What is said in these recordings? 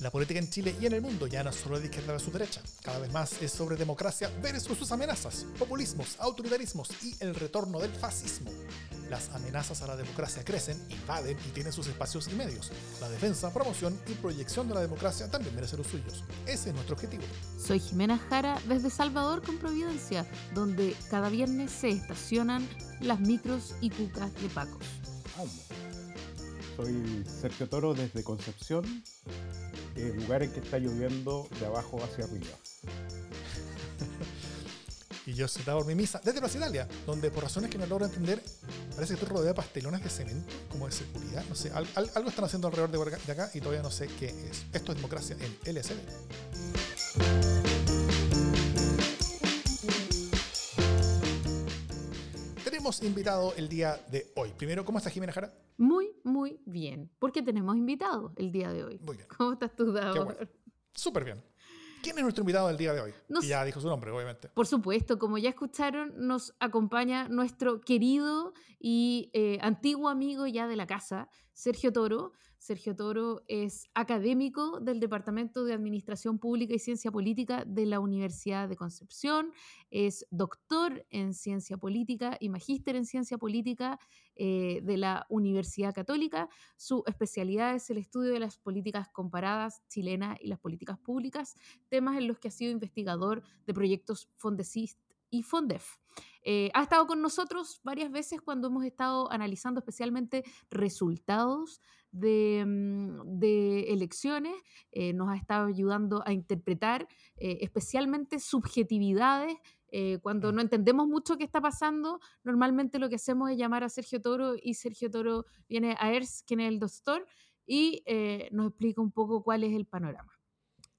La política en Chile y en el mundo ya no es solo de izquierda su derecha, cada vez más es sobre democracia versus sus amenazas, populismos, autoritarismos y el retorno del fascismo. Las amenazas a la democracia crecen, invaden y tienen sus espacios y medios. La defensa, promoción y proyección de la democracia también merece los suyos. Ese es nuestro objetivo. Soy Jimena Jara desde Salvador con Providencia, donde cada viernes se estacionan las micros y cucas de Pacos. Soy Sergio Toro desde Concepción, el lugar en que está lloviendo de abajo hacia arriba. y yo soy por mi misa desde Plaza Italia, donde por razones que no logro entender, parece que estoy rodeado de pastelones de cemento, como de seguridad. No sé, algo están haciendo alrededor de acá y todavía no sé qué es. Esto es democracia en LSD. Tenemos invitado el día de hoy. Primero, ¿cómo estás, Jimena Jara? Muy, muy bien. Porque tenemos invitado el día de hoy. Muy bien. ¿Cómo estás tú, Dado? Súper bien. ¿Quién es nuestro invitado del día de hoy? y ya dijo su nombre, obviamente. Por supuesto, como ya escucharon, nos acompaña nuestro querido y eh, antiguo amigo ya de la casa, Sergio Toro. Sergio Toro es académico del Departamento de Administración Pública y Ciencia Política de la Universidad de Concepción, es doctor en Ciencia Política y magíster en Ciencia Política eh, de la Universidad Católica. Su especialidad es el estudio de las políticas comparadas chilenas y las políticas públicas, temas en los que ha sido investigador de proyectos Fondesit y Fondef. Eh, ha estado con nosotros varias veces cuando hemos estado analizando especialmente resultados de, mm, elecciones, eh, nos ha estado ayudando a interpretar eh, especialmente subjetividades. cuando no entendemos mucho qué está pasando, normalmente lo que hacemos es llamar a Sergio Toro y Sergio Toro viene a ERS, quien es el doctor, y nos explica un poco cuál es el panorama.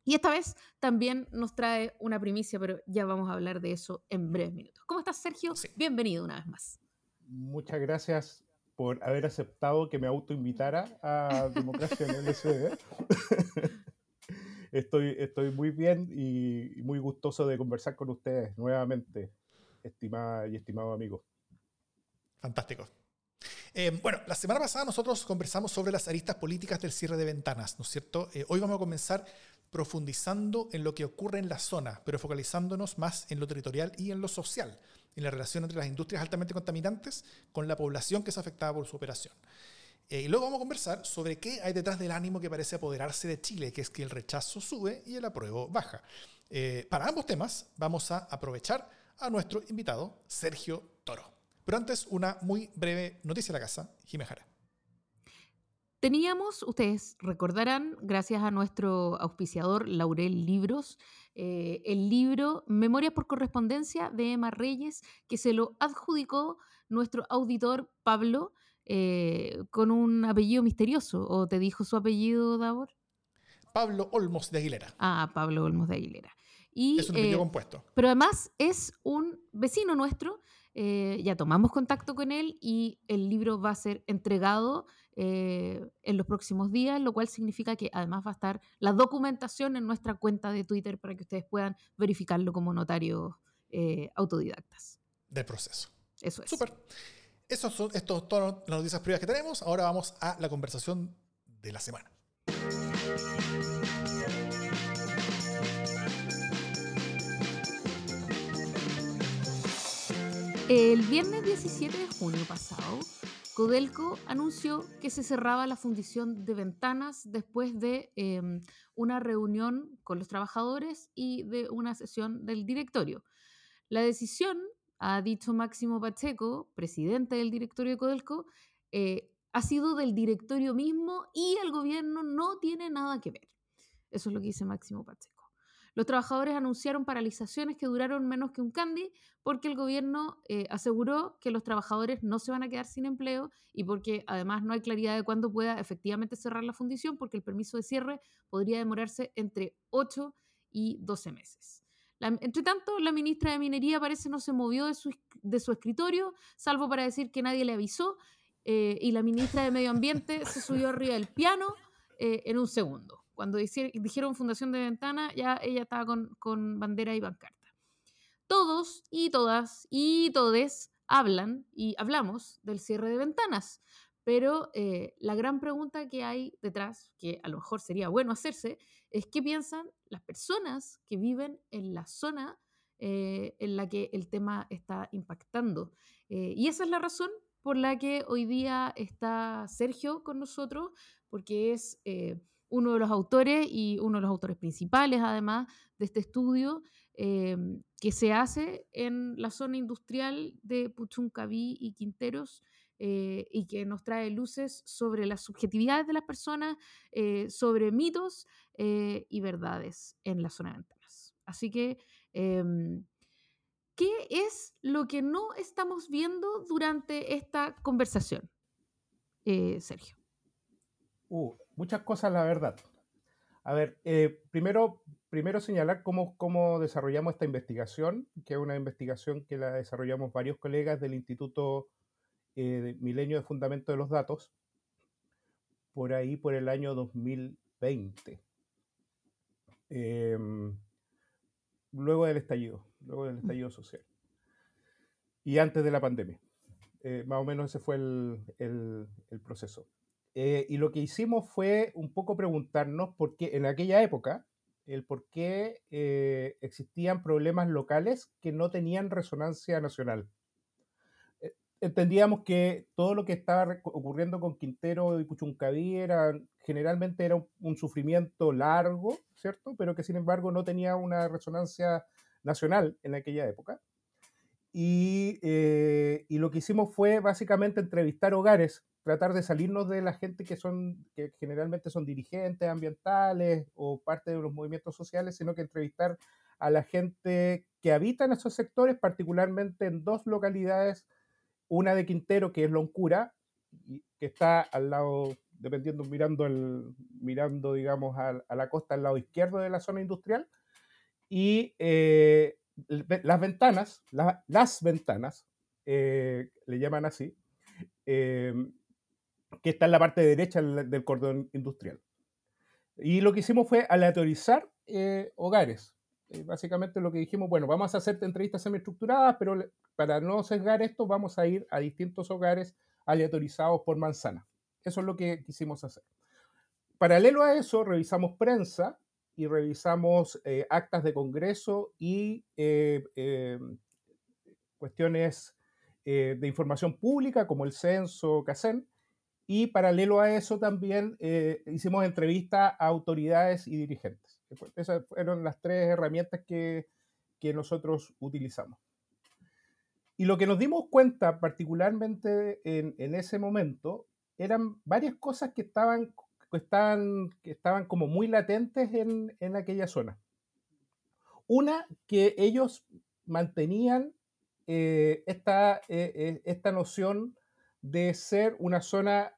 Y esta vez también nos trae una primicia, pero ya vamos a hablar de eso en breves minutos. ¿Cómo estás, Sergio? Bienvenido una vez más. Muchas gracias por haber aceptado que me autoinvitara a Democracia en el SD. estoy, estoy muy bien y muy gustoso de conversar con ustedes nuevamente, estimada y estimado amigo. Fantástico. Eh, bueno, la semana pasada nosotros conversamos sobre las aristas políticas del cierre de ventanas, ¿no es cierto? Eh, hoy vamos a comenzar profundizando en lo que ocurre en la zona, pero focalizándonos más en lo territorial y en lo social, en la relación entre las industrias altamente contaminantes con la población que es afectada por su operación. Eh, y luego vamos a conversar sobre qué hay detrás del ánimo que parece apoderarse de Chile, que es que el rechazo sube y el apruebo baja. para ambos temas vamos a aprovechar a nuestro invitado, Sergio Toro. Pero antes, una muy breve noticia de la casa, Jimejara. Teníamos, ustedes recordarán, gracias a nuestro auspiciador Laurel Libros, eh, el libro Memorias por Correspondencia de Emma Reyes, que se lo adjudicó nuestro auditor Pablo eh, con un apellido misterioso. ¿O te dijo su apellido, Davor? Pablo Olmos de Aguilera. Ah, Pablo Olmos de Aguilera. Y, es un apellido eh, compuesto. Pero además es un vecino nuestro eh, ya tomamos contacto con él y el libro va a ser entregado eh, en los próximos días, lo cual significa que además va a estar la documentación en nuestra cuenta de Twitter para que ustedes puedan verificarlo como notarios eh, autodidactas. Del proceso. Eso es. Súper. Esas son estos, todas las noticias privadas que tenemos. Ahora vamos a la conversación de la semana. El viernes 17 de junio pasado, Codelco anunció que se cerraba la fundición de ventanas después de em, una reunión con los trabajadores y de una sesión del directorio. La decisión, ha dicho Máximo Pacheco, presidente del directorio de Codelco, eh, ha sido del directorio mismo y el gobierno no tiene nada que ver. Eso es lo que dice Máximo Pacheco. Los trabajadores anunciaron paralizaciones que duraron menos que un candy porque el gobierno eh, aseguró que los trabajadores no se van a quedar sin empleo y porque además no hay claridad de cuándo pueda efectivamente cerrar la fundición porque el permiso de cierre podría demorarse entre 8 y 12 meses. entre tanto, la ministra de Minería parece no se movió de su, de su escritorio, salvo para decir que nadie le avisó, eh, y la ministra de Medio Ambiente se subió arriba del piano eh, en un segundo. Cuando dijeron fundación de ventana, ya ella estaba con, bandera y bancarta. Todos y todas y todes hablan y hablamos del cierre de ventanas, Pero eh, la gran pregunta que hay detrás, que a lo mejor sería bueno hacerse, es qué piensan las personas que viven en la zona eh, en la que el tema está impactando. Eh, y esa es la razón por la que hoy día está Sergio con nosotros, porque es uno de los autores y uno de los autores principales, además, de este estudio que se hace en la zona industrial de Puchuncaví y Quinteros eh, y que nos trae luces sobre las subjetividades de las personas, eh, sobre mitos eh, y verdades en la zona de ventanas. Así que, em, ¿qué es lo que no estamos viendo durante esta conversación, Sergio? Uh, muchas cosas, la verdad. A ver, primero, primero señalar cómo, cómo desarrollamos esta investigación, que es una investigación que la desarrollamos varios colegas del Instituto eh, Milenio de Fundamento de los Datos, por ahí por el año 2020. Em, luego del estallido, luego del estallido social. Y antes de la pandemia. Eh, más o menos ese fue el, proceso. Eh, y lo que hicimos fue un poco preguntarnos por qué en aquella época, el por qué existían problemas locales que no tenían resonancia nacional entendíamos que todo lo que estaba ocurriendo con Quintero y Puchuncaví era, generalmente era un, sufrimiento largo, ¿cierto? Pero que sin embargo no tenía una resonancia nacional en aquella época. Y, eh, y, lo que hicimos fue básicamente entrevistar hogares, tratar de salirnos de la gente que son, que generalmente son dirigentes ambientales o parte de los movimientos sociales, sino que entrevistar a la gente que habita en esos sectores, particularmente en dos localidades una de Quintero, que es Loncura, que está al lado, dependiendo, mirando, el, mirando digamos, a, la costa al lado izquierdo de la zona industrial, y eh, las ventanas, las ventanas, eh, le llaman así, eh, que está en la parte derecha del cordón industrial. Y lo que hicimos fue aleatorizar hogares. básicamente lo que dijimos, bueno, vamos a hacer entrevistas semiestructuradas, pero para no sesgar esto, vamos a ir a distintos hogares aleatorizados por manzana. Eso es lo que quisimos hacer. Paralelo a eso, revisamos prensa y revisamos eh, actas de congreso y eh, eh, cuestiones de información pública como el censo, CACEN. Y paralelo a eso también hicimos entrevistas a autoridades y dirigentes. Esas fueron las tres herramientas que, que nosotros utilizamos. Y lo que nos dimos cuenta, particularmente en, ese momento, eran varias cosas que estaban, estaban, estaban como muy latentes en, aquella zona. Una, que ellos mantenían eh, esta, eh, eh, esta noción de ser una zona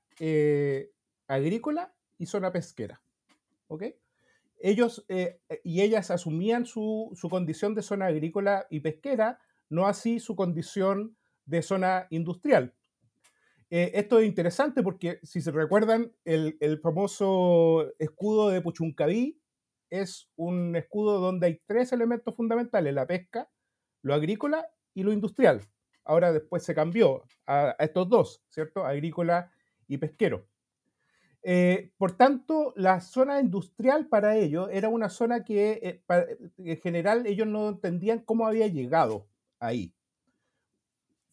agrícola y zona pesquera. ¿Ok? Ellos y ellas asumían su, su, condición de zona agrícola y pesquera no así su condición de zona industrial. Eh, esto es interesante porque, si se recuerdan, el, famoso escudo de Puchuncaví es un escudo donde hay tres elementos fundamentales, la pesca, lo agrícola y lo industrial. Ahora después se cambió a, estos dos, ¿cierto? Agrícola y pesquero. Eh, por tanto, la zona industrial para ellos era una zona que eh, en general ellos no entendían cómo había llegado ahí.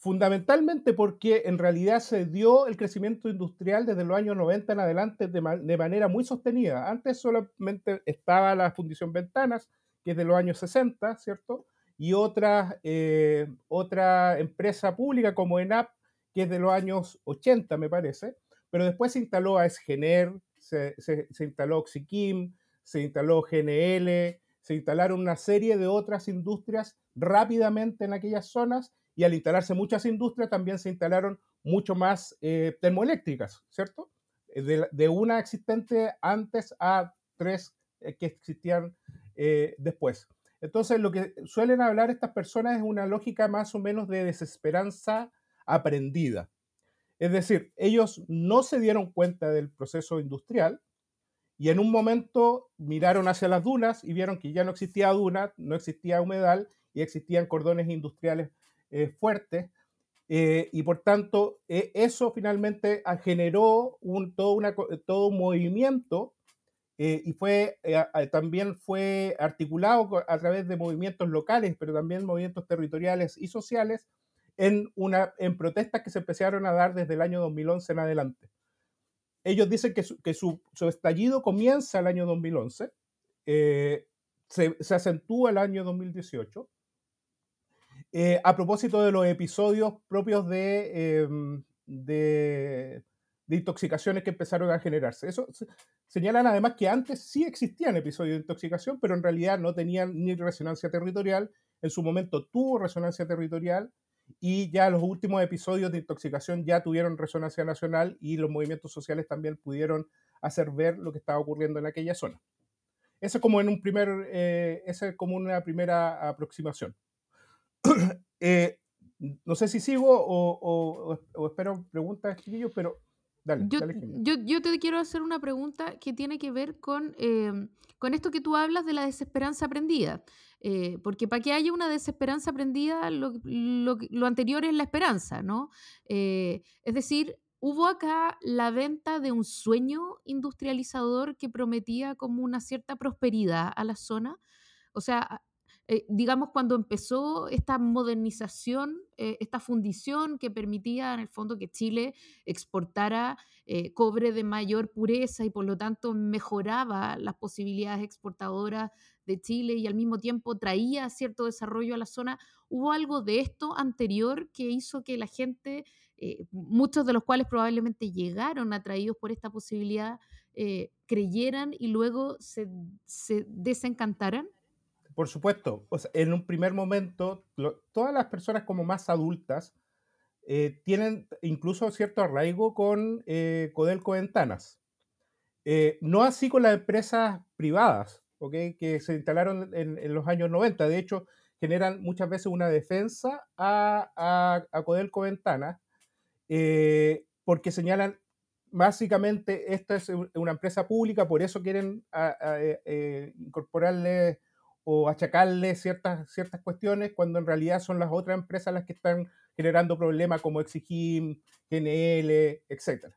Fundamentalmente porque en realidad se dio el crecimiento industrial desde los años 90 en adelante de, manera muy sostenida. Antes solamente estaba la Fundición Ventanas, que es de los años 60, ¿cierto? Y otra, eh, otra empresa pública como ENAP, que es de los años 80, me parece. Pero después se instaló ASGENER, se, se, se instaló Oxiquim, se instaló GNL, se instalaron una serie de otras industrias rápidamente en aquellas zonas y al instalarse muchas industrias también se instalaron mucho más eh, termoeléctricas, ¿cierto? Eh, de, una existente antes a tres eh, que existían después. Entonces, lo que suelen hablar estas personas es una lógica más o menos de desesperanza aprendida. Es decir, ellos no se dieron cuenta del proceso industrial, y en un momento miraron hacia las dunas y vieron que ya no existía duna, no existía humedal y existían cordones industriales eh, fuertes. y por tanto, eso finalmente ah, generó un, todo, una, todo un movimiento y fue, también fue articulado a través de movimientos locales, pero también movimientos territoriales y sociales en, una, en protestas que se empezaron a dar desde el año 2011 en adelante. Ellos dicen que su, que su, estallido comienza el año 2011, eh, se, se, acentúa el año 2018, eh, a propósito de los episodios propios de, em, de, de, intoxicaciones que empezaron a generarse. Eso señalan además que antes sí existían episodios de intoxicación, pero en realidad no tenían ni resonancia territorial. En su momento tuvo resonancia territorial y ya los últimos episodios de intoxicación ya tuvieron resonancia nacional y los movimientos sociales también pudieron hacer ver lo que estaba ocurriendo en aquella zona. Eso es como en un primer, eh, es como una primera aproximación. Eh, no sé si sigo o, espero preguntas, chiquillos, pero dale. Yo, dale yo, yo, te quiero hacer una pregunta que tiene que ver con, eh, con esto que tú hablas de la desesperanza aprendida. Eh, porque para que haya una desesperanza aprendida, lo, lo, anterior es la esperanza, ¿no? Eh, es decir, hubo acá la venta de un sueño industrializador que prometía como una cierta prosperidad a la zona. O sea, eh, digamos, cuando empezó esta modernización, eh, esta fundición que permitía en el fondo que Chile exportara eh, cobre de mayor pureza y por lo tanto mejoraba las posibilidades exportadoras de Chile y al mismo tiempo traía cierto desarrollo a la zona, hubo algo de esto anterior que hizo que la gente, muchos de los cuales probablemente llegaron atraídos por esta posibilidad, creyeran y luego se, se desencantaran? Por supuesto, en un primer momento, todas las personas como más adultas eh, tienen incluso cierto arraigo con eh, Codelco Ventanas. Eh, no así con las empresas privadas, que se instalaron en, los años 90. De hecho, generan muchas veces una defensa a, a, Codelco Ventanas, porque señalan, básicamente, esta es una empresa pública, por eso quieren incorporarle o achacarle ciertas, ciertas cuestiones cuando en realidad son las otras empresas las que están generando problemas como Exigim, GNL, etc.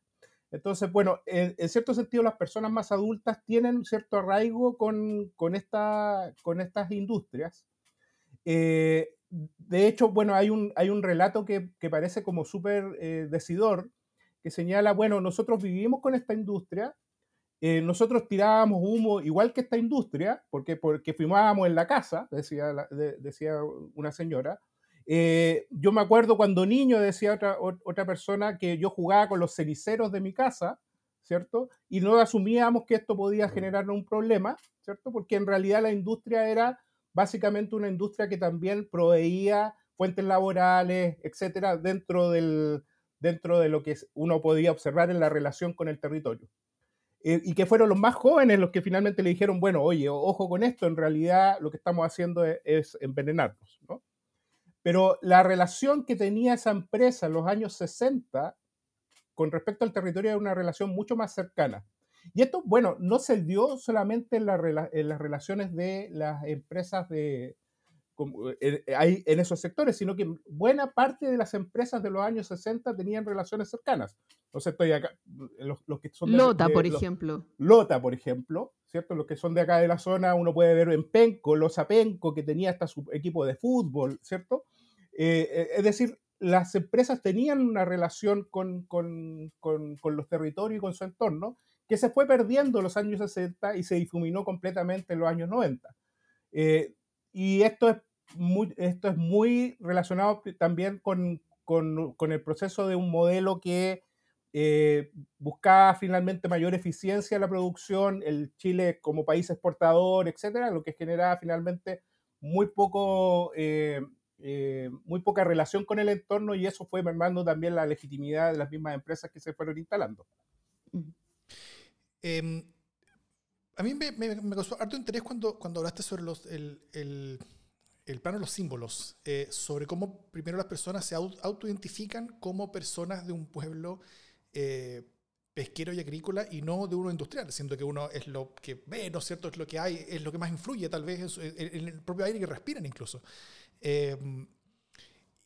Entonces, bueno, en, cierto sentido las personas más adultas tienen cierto arraigo con, con, esta, con estas industrias. Eh, de hecho, bueno, hay un, hay un relato que, que parece como súper eh, decidor, que señala, bueno, nosotros vivimos con esta industria, eh, nosotros tirábamos humo igual que esta industria, porque, porque fumábamos en la casa, decía, decía una señora. Eh, yo me acuerdo cuando niño, decía otra, otra persona, que yo jugaba con los ceniceros de mi casa, ¿cierto? Y no asumíamos que esto podía generar un problema, ¿cierto? Porque en realidad la industria era básicamente una industria que también proveía fuentes laborales, etcétera, dentro, del, dentro de lo que uno podía observar en la relación con el territorio. Eh, y que fueron los más jóvenes los que finalmente le dijeron, bueno, oye, ojo con esto, en realidad lo que estamos haciendo e-, es, envenenarnos. ¿no? Pero la relación que tenía esa empresa en los años 60 con respecto al territorio era una relación mucho más cercana. Y esto, bueno, no se dio solamente en, en las relaciones de las empresas de, eh, eh, en esos sectores, sino que buena parte de las empresas de los años 60 tenían relaciones cercanas. Entonces estoy acá, los, que son Lota, por ejemplo. Lota, por ejemplo, ¿cierto? Los que son de acá de la zona, uno puede ver en Penco, Losa Penco, que tenía hasta su equipo de fútbol, ¿cierto? Eh, es decir, las empresas tenían una relación con, con, con, con, los territorios y con su entorno que se fue perdiendo en los años 60 y se difuminó completamente en los años 90. Eh, y esto es muy, esto es muy relacionado también con, con, el proceso de un modelo que eh, buscaba finalmente mayor eficiencia en la producción, el Chile como país exportador, etcétera, lo que generaba finalmente muy poco, eh, eh, muy poca relación con el entorno y eso fue mermando también la legitimidad de las mismas empresas que se fueron instalando. Em, a mí me, me, causó harto interés cuando, cuando hablaste sobre los, el, el, el plano de los símbolos, eh, sobre cómo primero las personas se autoidentifican como personas de un pueblo eh, pesquero y agrícola y no de uno industrial, siendo que uno es lo que ve, ¿no es cierto? Es lo que hay, es lo que más influye tal vez en, el propio aire que respiran incluso. Eh,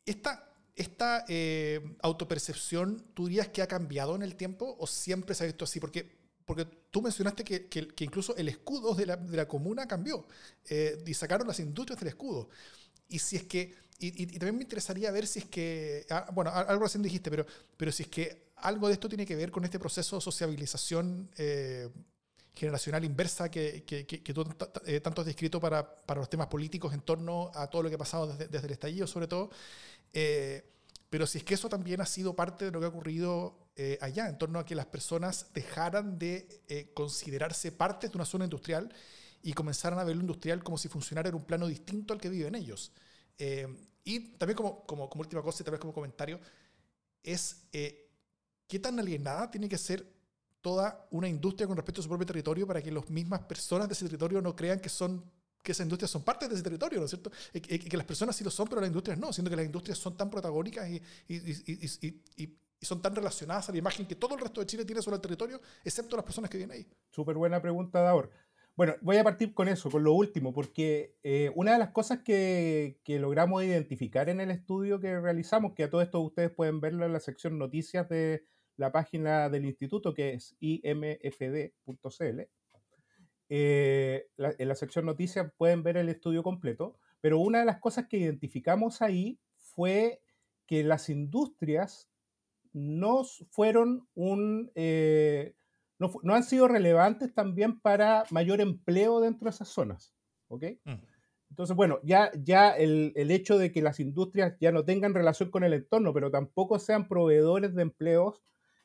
esta, ¿esta eh, autopercepción tú dirías que ha cambiado en el tiempo o siempre se ha visto así? Porque, porque tú mencionaste que, que, incluso el escudo de la, de la comuna cambió eh, y sacaron las industrias del escudo. Y si es que, y, y, también me interesaría ver si es que, ah, bueno, algo recién dijiste, pero, pero si es que algo de esto tiene que ver con este proceso de sociabilización eh, generacional inversa que, que, que, tú eh, tanto has descrito para, para, los temas políticos en torno a todo lo que ha pasado desde, desde el estallido, sobre todo. Eh, pero si es que eso también ha sido parte de lo que ha ocurrido eh, allá, en torno a que las personas dejaran de considerarse parte de una zona industrial y comenzaran a ver lo industrial como si funcionara en un plano distinto al que viven ellos. y también como, como, como, última cosa y tal vez como comentario, es qué tan alienada tiene que ser toda una industria con respecto a su propio territorio para que las mismas personas de ese territorio no crean que son que esas industrias son parte de ese territorio, ¿no es cierto? Y, que las personas sí lo son, pero las industrias no, siendo que las industrias son tan protagónicas y, son tan relacionadas a la imagen que todo el resto de Chile tiene sobre el territorio, excepto las personas que viven ahí. Súper buena pregunta, Daur. Bueno, voy a partir con eso, con lo último, porque eh, una de las cosas que, logramos identificar en el estudio que realizamos, que a todo esto ustedes pueden verlo en la sección noticias de, la página del instituto que es imfd.cl. Eh, en la sección noticias pueden ver el estudio completo, pero una de las cosas que identificamos ahí fue que las industrias no fueron un... Eh, no, han sido relevantes también para mayor empleo dentro de esas zonas. ¿ok? Mm. Entonces, bueno, ya, ya el, el, hecho de que las industrias ya no tengan relación con el entorno, pero tampoco sean proveedores de empleos,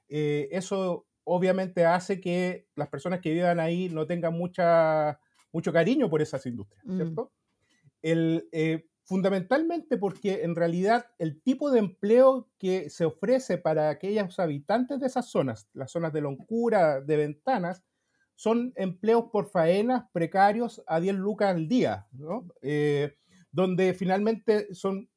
eh, eso obviamente hace que las personas que vivan ahí no tengan mucha, mucho cariño por esas industrias, mm. ¿cierto? El, eh, fundamentalmente porque en realidad el tipo de empleo que se ofrece para aquellos habitantes de esas zonas, las zonas de loncura, de ventanas, son empleos por faenas precarios a 10 lucas al día, ¿no? Eh, donde finalmente son,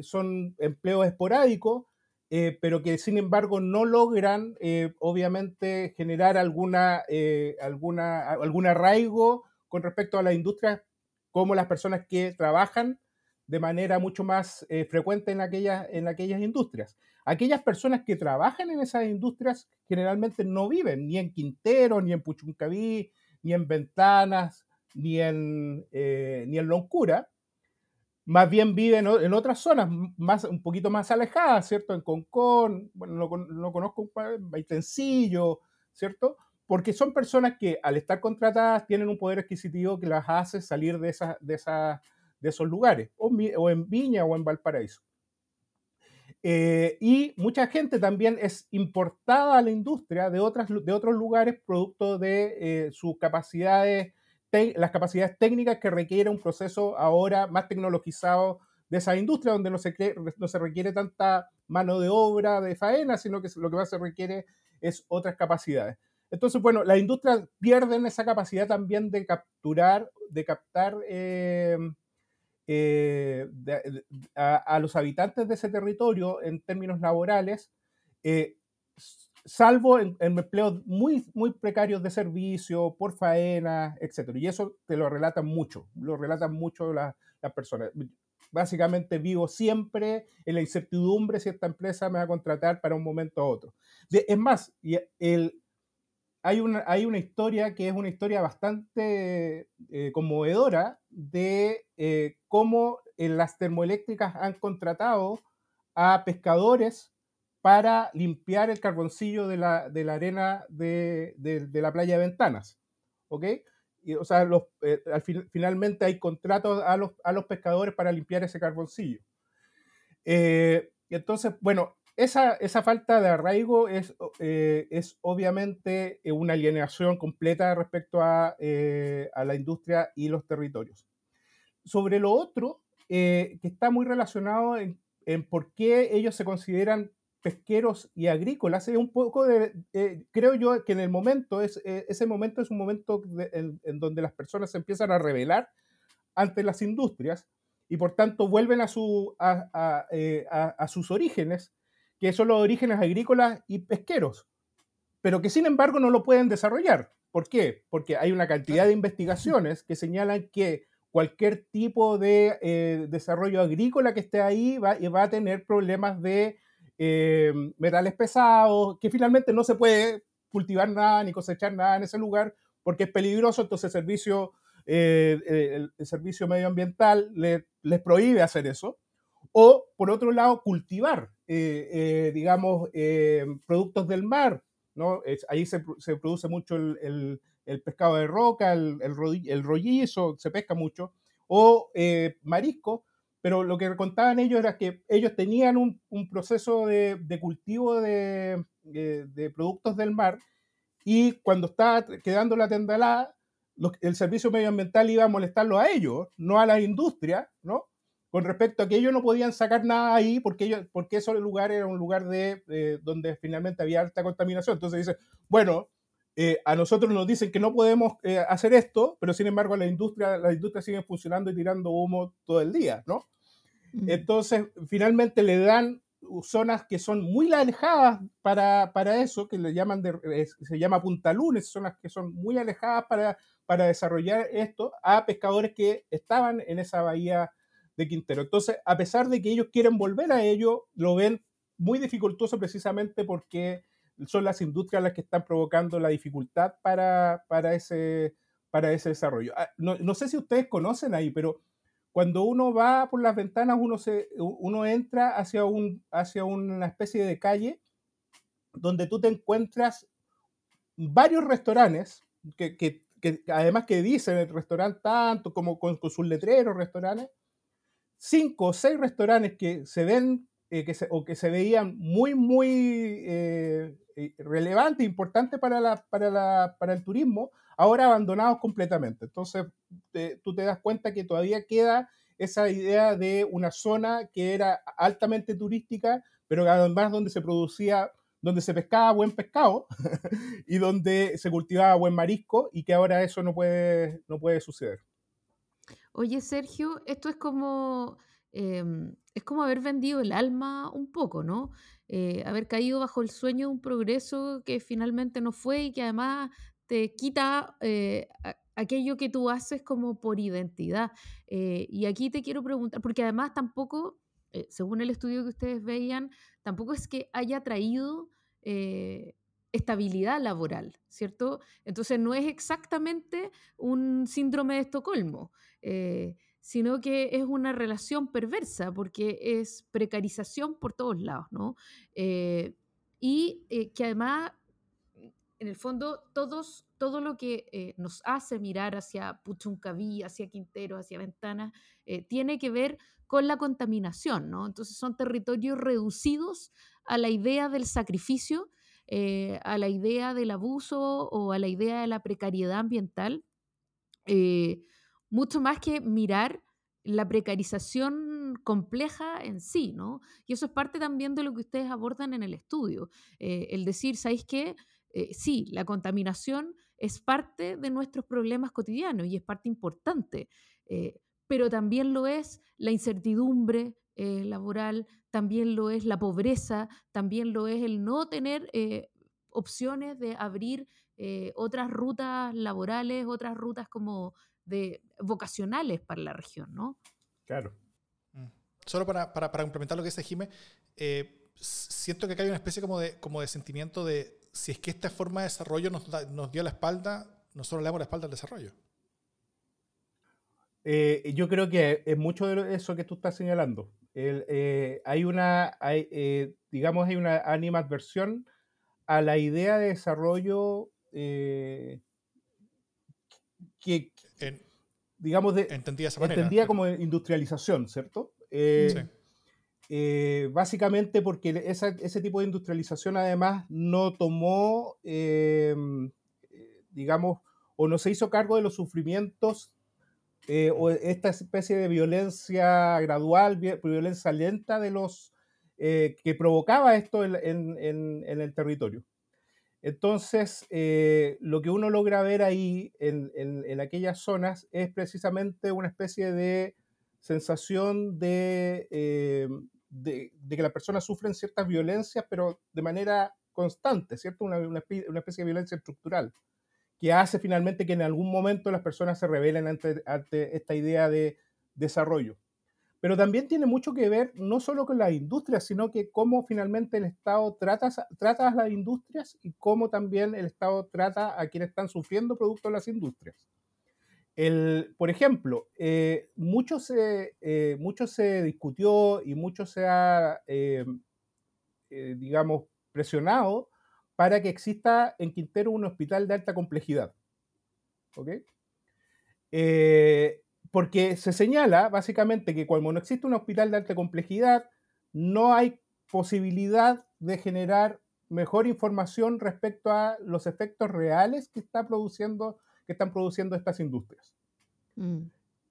son empleos esporádicos eh, pero que sin embargo no logran, eh, obviamente, generar alguna, eh, alguna, algún arraigo con respecto a la industria, como las personas que trabajan de manera mucho más frecuente en aquellas, en aquellas industrias. Aquellas personas que trabajan en esas industrias generalmente no viven ni en Quintero, ni en Puchuncaví, ni en Ventanas, ni en, ni en Loncura, más bien viven en otras zonas, más, un poquito más alejadas, ¿cierto? En Concón, bueno, no, conozco, Baitencillo, ¿cierto? Porque son personas que al estar contratadas tienen un poder adquisitivo que las hace salir de, de, de esos lugares, o, en Viña o en Valparaíso. Eh, y mucha gente también es importada a la industria de, otras, de otros lugares producto de eh, sus capacidades las capacidades técnicas que requiere un proceso ahora más tecnologizado de esa industria, donde no se, no se requiere tanta mano de obra de faena, sino que lo que más se requiere es otras capacidades. Entonces, bueno, las industrias pierden esa capacidad también de capturar, de captar em, eh, a, los habitantes de ese territorio en términos laborales, eh, salvo en, empleos muy, muy precarios de servicio, por faena, etc. Y eso te lo relatan mucho, lo relatan mucho las personas. Básicamente vivo siempre en la incertidumbre si esta empresa me va a contratar para un momento u otro. es más, el, hay, una, hay una historia que es una historia bastante eh, conmovedora de eh, cómo las termoeléctricas han contratado a pescadores para limpiar el carboncillo de la, de la arena de, de, la playa de Ventanas. ¿Ok? Y, o sea, eh, al finalmente hay contratos a los, a los pescadores para limpiar ese carboncillo. Eh, entonces, bueno, esa, esa, falta de arraigo es, eh, es obviamente una alienación completa respecto a, a, la industria y los territorios. Sobre lo otro, que está muy relacionado en, en, por qué ellos se consideran pesqueros y agrícolas, es un poco de, eh, creo yo que en el momento, es, eh, ese momento es un momento en, donde las personas se empiezan a rebelar ante las industrias y por tanto vuelven a, su, a, eh, sus orígenes, que son los orígenes agrícolas y pesqueros, pero que sin embargo no lo pueden desarrollar. ¿Por qué? Porque hay una cantidad de investigaciones que señalan que cualquier tipo de eh, desarrollo agrícola que esté ahí va, va a tener problemas de eh, metales pesados, que finalmente no se puede cultivar nada ni cosechar nada en ese lugar porque es peligroso, entonces el servicio, el, servicio medioambiental les prohíbe hacer eso. O, por otro lado, cultivar, digamos, productos del mar, ¿no? ahí se, se, produce mucho el, el pescado de roca, el, el, rollizo, se pesca mucho, o eh, marisco, pero lo que contaban ellos era que ellos tenían un, un proceso de, de cultivo de, de, productos del mar y cuando estaba quedando la tendalada, el servicio medioambiental iba a molestarlo a ellos, no a la industria, ¿no? Con respecto a que ellos no podían sacar nada ahí porque, ellos, porque ese lugar era un lugar de, donde finalmente había alta contaminación. Entonces dice, bueno, eh, a nosotros nos dicen que no podemos eh, hacer esto, pero sin embargo la industria, la industria sigue funcionando y tirando humo todo el día, ¿no? Entonces, finalmente le dan zonas que son muy alejadas para, para eso, que le llaman de, se llama puntalunes, zonas que son muy alejadas para, para desarrollar esto a pescadores que estaban en esa bahía de Quintero. Entonces, a pesar de que ellos quieren volver a ello, lo ven muy dificultoso precisamente porque son las industrias las que están provocando la dificultad para, para, ese, para ese desarrollo. Ah, no, no, sé si ustedes conocen ahí, pero cuando uno va por las ventanas, uno, se, uno entra hacia, un, hacia una especie de calle donde tú te encuentras varios restaurantes que, que, además que dicen el restaurante tanto como con, sus letreros, restaurantes, cinco o seis restaurantes que se ven eh, que se, o que se veían muy, muy eh, relevante, importante para, la, para, la, para el turismo, ahora abandonados completamente. Entonces, tú te das cuenta que todavía queda esa idea de una zona que era altamente turística, pero además donde se producía, donde se pescaba buen pescado y donde se cultivaba buen marisco y que ahora eso no puede, no puede suceder. Oye, Sergio, esto es como, em, es como haber vendido el alma un poco, ¿no? Eh, haber caído bajo el sueño de un progreso que finalmente no fue y que además te quita eh, aquello que tú haces como por identidad. Eh, y aquí te quiero preguntar, porque además tampoco, según el estudio que ustedes veían, tampoco es que haya traído estabilidad laboral, ¿cierto? Entonces no es exactamente un síndrome de Estocolmo sino que es una relación perversa porque es precarización por todos lados, ¿no? Eh, y eh, que además, en el fondo, todos, todo lo que eh, nos hace mirar hacia Puchuncaví, hacia Quintero, hacia Ventana, tiene que ver con la contaminación, ¿no? Entonces son territorios reducidos a la idea del sacrificio, a la idea del abuso o a la idea de la precariedad ambiental mucho más que mirar la precarización compleja en sí, ¿no? Y eso es parte también de lo que ustedes abordan en el estudio. Eh, el decir, ¿sabéis qué? Eh, sí, la contaminación es parte de nuestros problemas cotidianos y es parte importante, eh, pero también lo es la incertidumbre laboral, también lo es la pobreza, también lo es el no tener opciones de abrir otras rutas laborales, otras rutas como de vocacionales para la región, ¿no? Claro. Mm. Solo para, para, para, complementar lo que dice Jimé, eh, siento que acá hay una especie como de, como de sentimiento de si es que esta forma de desarrollo nos, nos dio la espalda, nosotros le damos la espalda al desarrollo. Eh, yo creo que es mucho de eso que tú estás señalando. El, eh, hay una, hay, digamos, hay una animadversión a la idea de desarrollo que, digamos, de, entendía, entendía como industrialización, ¿cierto? Eh, eh, básicamente porque ese tipo de industrialización además no tomó, em, digamos, o no se hizo cargo de los sufrimientos eh, o esta especie de violencia gradual, violencia lenta de los que provocaba esto en el territorio. Entonces, eh, lo que uno logra ver ahí en, aquellas zonas es precisamente una especie de sensación de, eh, de, que las personas sufren ciertas violencias, pero de manera constante, ¿cierto? Una, especie de violencia estructural, que hace finalmente que en algún momento las personas se rebelen ante, ante esta idea de desarrollo. Pero también tiene mucho que ver no solo con las industrias, sino que cómo finalmente el Estado trata, a las industrias y cómo también el Estado trata a quienes están sufriendo producto de las industrias. Por ejemplo, eh, mucho, se, eh, mucho se discutió y mucho se ha, eh, digamos, presionado para que exista en Quintero un hospital de alta complejidad. ¿Ok? Porque se señala básicamente que cuando no existe un hospital de alta complejidad, no hay posibilidad de generar mejor información respecto a los efectos reales que, está produciendo, que están produciendo estas industrias. Mm.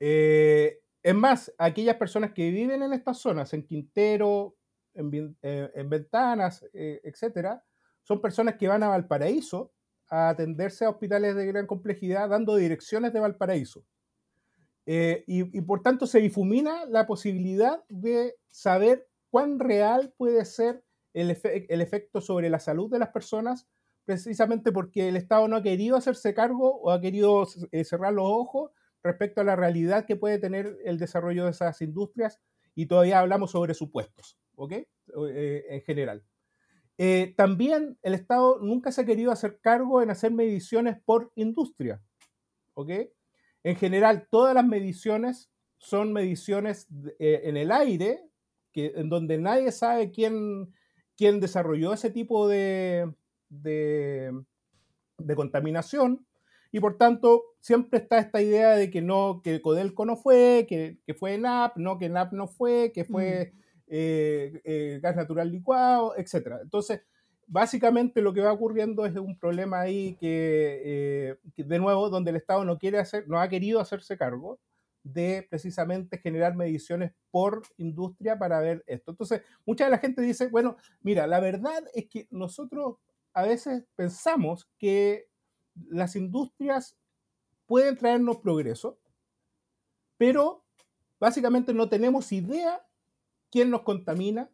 Eh, es más, aquellas personas que viven en estas zonas, en Quintero, en, eh, Ventanas, eh, etcétera, son personas que van a Valparaíso a atenderse a hospitales de gran complejidad dando direcciones de Valparaíso. Eh, y, por tanto se difumina la posibilidad de saber cuán real puede ser el, efecto sobre la salud de las personas, precisamente porque el Estado no ha querido hacerse cargo o ha querido eh, cerrar los ojos respecto a la realidad que puede tener el desarrollo de esas industrias y todavía hablamos sobre supuestos, ¿ok? Eh, en general. también el Estado nunca se ha querido hacer cargo en hacer mediciones por industria, ¿ok? En general, todas las mediciones son mediciones eh, en el aire, que, en donde nadie sabe quién, quién desarrolló ese tipo de, de, contaminación. Y por tanto, siempre está esta idea de que no, que Codelco no fue, que, que fue NAP, no, que NAP no fue, que fue mm. eh, eh, gas natural licuado, etc. Entonces, básicamente lo que va ocurriendo es un problema ahí eh, que, de nuevo, donde el Estado no quiere hacer, no ha querido hacerse cargo de precisamente generar mediciones por industria para ver esto. Entonces, mucha de la gente dice, bueno, mira, la verdad es que nosotros a veces pensamos que las industrias pueden traernos progreso, pero básicamente no tenemos idea quién nos contamina,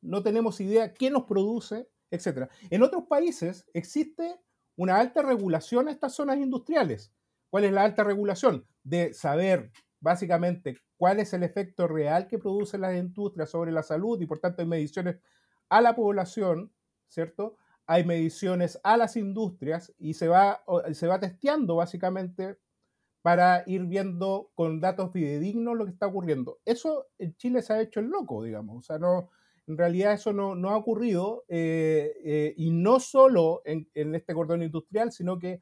no tenemos idea quién nos produce, etc. En otros países existe una alta regulación a estas zonas industriales. ¿Cuál es la alta regulación? De saber básicamente cuál es el efecto real que producen las industrias sobre la salud y por tanto hay mediciones a la población, ¿cierto? Hay mediciones a las industrias y se va, se va testeando básicamente para ir viendo con datos fidedignos lo que está ocurriendo. Eso en Chile se ha hecho el loco, digamos. O sea, no, en realidad eso no, ha ocurrido eh, eh, y no solo en, este cordón industrial, sino que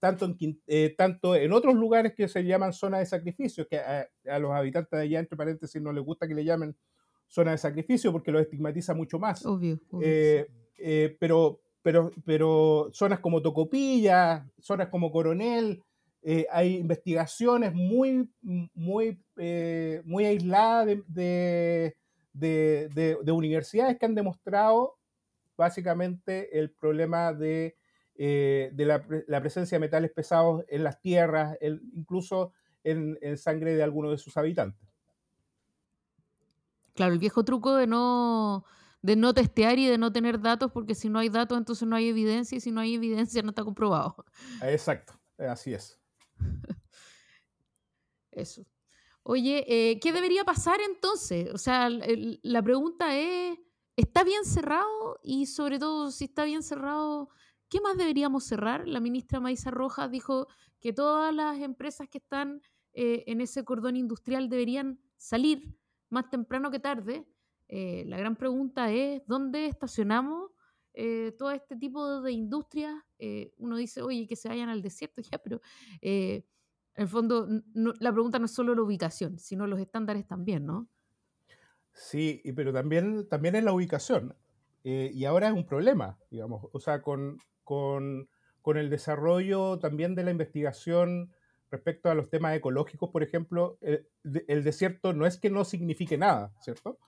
tanto en, eh, tanto en otros lugares que se llaman zonas de sacrificio, que a, los habitantes de allá, entre paréntesis, no les gusta que le llamen zona de sacrificio porque lo estigmatiza mucho más. Obvio. pero, pero, pero zonas como Tocopilla, zonas como Coronel, hay investigaciones muy, muy, muy aisladas de de, universidades que han demostrado básicamente el problema de, eh, la, presencia de metales pesados en las tierras, incluso en, sangre de algunos de sus habitantes. Claro, el viejo truco de no, de no testear y de no tener datos, porque si no hay datos, entonces no hay evidencia, y si no hay evidencia, no está comprobado. Exacto, así es. Eso. Oye, eh, ¿qué debería pasar entonces? O sea, la pregunta es, ¿está bien cerrado? Y sobre todo, si está bien cerrado, ¿qué más deberíamos cerrar? La ministra Maisa Rojas dijo que todas las empresas que están eh, en ese cordón industrial deberían salir más temprano que tarde. Eh, la gran pregunta es, ¿dónde estacionamos todo este tipo de industrias? uno dice, oye, que se vayan al desierto, ya, pero en el fondo, la pregunta no es solo la ubicación, sino los estándares también, ¿no? Sí, pero también, también es la ubicación. Eh, y ahora es un problema, digamos. O sea, con, con, con, el desarrollo también de la investigación respecto a los temas ecológicos, por ejemplo, el, desierto no es que no signifique nada, ¿cierto?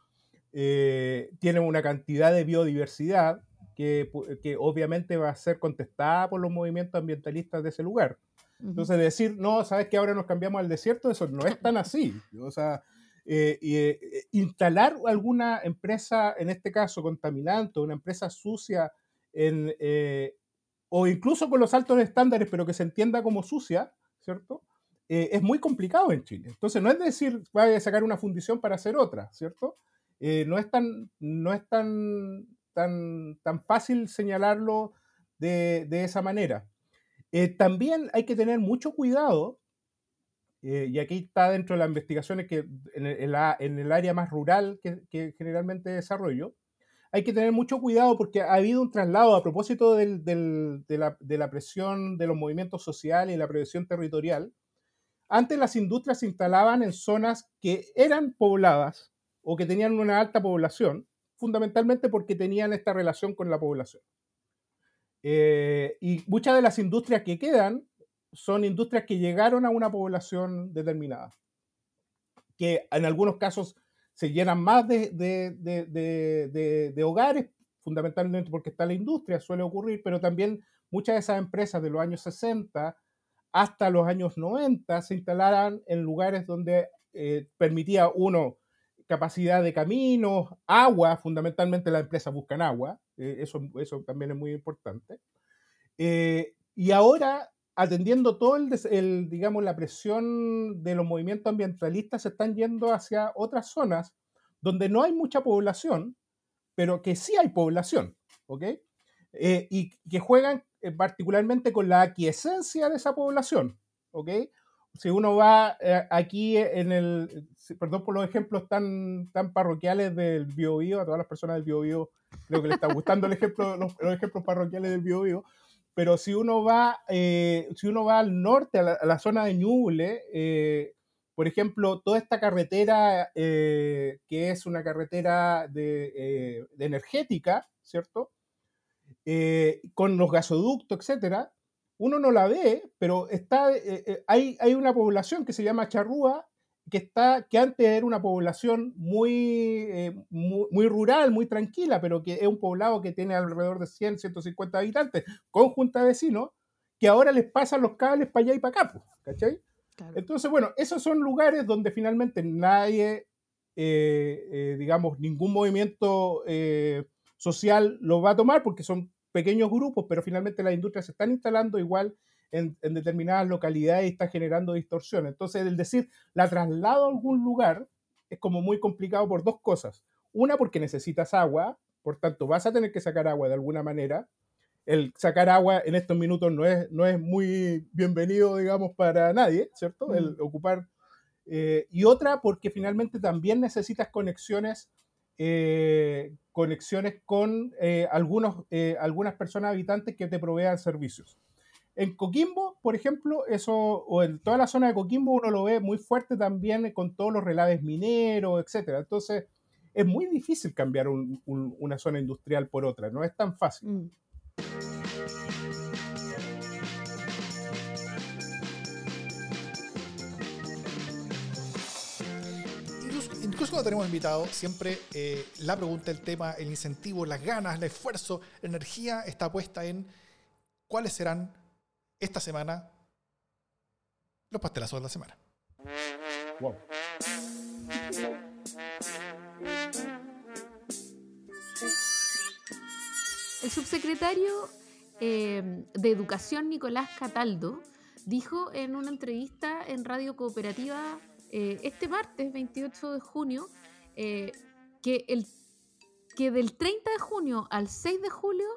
Eh, tiene una cantidad de biodiversidad que, que obviamente va a ser contestada por los movimientos ambientalistas de ese lugar. Entonces decir, no, sabes que ahora nos cambiamos al desierto, eso no es tan así. O sea, eh, eh, instalar alguna empresa, en este caso contaminante, una empresa sucia eh, o incluso con los altos estándares, pero que se entienda como sucia, ¿cierto? Eh, es muy complicado en Chile. Entonces, no es decir, vaya a sacar una fundición para hacer otra, ¿cierto? Eh, no es, tan, no es tan, tan, tan fácil señalarlo de, de esa manera. Eh, también hay que tener mucho cuidado, y aquí está dentro de las investigaciones que en el, área más rural que, generalmente desarrollo, hay que tener mucho cuidado porque ha habido un traslado a propósito de, la, de, la, presión de los movimientos sociales y la presión territorial. Antes las industrias se instalaban en zonas que eran pobladas o que tenían una alta población, fundamentalmente porque tenían esta relación con la población. Eh, y muchas de las industrias que quedan son industrias que llegaron a una población determinada, que en algunos casos se llenan más de, de, de, de, hogares, fundamentalmente porque está la industria, suele ocurrir, pero también muchas de esas empresas de los años 60 hasta los años 90 se instalaran en lugares donde eh, permitía uno capacidad de caminos, agua, fundamentalmente las empresas buscan agua, eh, eso, eso también es muy importante. Eh, y ahora atendiendo todo el, digamos, la presión de los movimientos ambientalistas, se están yendo hacia otras zonas donde no hay mucha población, pero que sí hay población, ¿ok? Eh, y que juegan eh, particularmente con la aquiescencia de esa población, ¿ok? Si uno va eh, aquí en el, perdón por los ejemplos tan, tan parroquiales del Biobío, a todas las personas del Biobío creo que les está gustando los, ejemplos parroquiales del Biobío, pero si uno va, eh, si uno va al norte, a la, zona de Ñuble, eh, por ejemplo, toda esta carretera, que es una carretera de, energética, ¿cierto? con los gasoductos, etcétera, uno no la ve, pero está, hay, hay una población que se llama Charrúa que, está, que antes era una población eh, muy, muy, rural, muy tranquila, pero que es un poblado que tiene alrededor de 100, 150 habitantes, con junta de vecinos, que ahora les pasan los cables para allá y para acá, ¿cachai? Entonces, bueno, esos son lugares donde finalmente nadie, eh, eh, digamos, ningún movimiento social lo va a tomar porque son pequeños grupos, pero finalmente las industrias se están instalando igual en, determinadas localidades y está generando distorsión. Entonces, el decir la traslado a algún lugar es como muy complicado por dos cosas. Una, porque necesitas agua, por tanto, vas a tener que sacar agua de alguna manera. El sacar agua en estos minutos no es, no es muy bienvenido, digamos, para nadie, ¿cierto? El mm. ocupar. Eh, y otra, porque finalmente también necesitas conexiones, eh, conexiones con eh, algunos, algunas personas habitantes que te provean servicios. En Coquimbo, por ejemplo, eso, o en toda la zona de Coquimbo, uno lo ve muy fuerte también con todos los relaves mineros, etc. Entonces, es muy difícil cambiar una zona industrial por otra, no es tan fácil. Mm. Cuando tenemos invitados, siempre eh, la pregunta, el tema, el incentivo, las ganas, el esfuerzo, la energía está puesta en cuáles serán esta semana los pastelazos de la semana. El subsecretario eh, de Educación, Nicolás Cataldo, dijo en una entrevista en Radio Cooperativa eh, este martes 28 de junio eh, que, el, que del 30 de junio al 6 de julio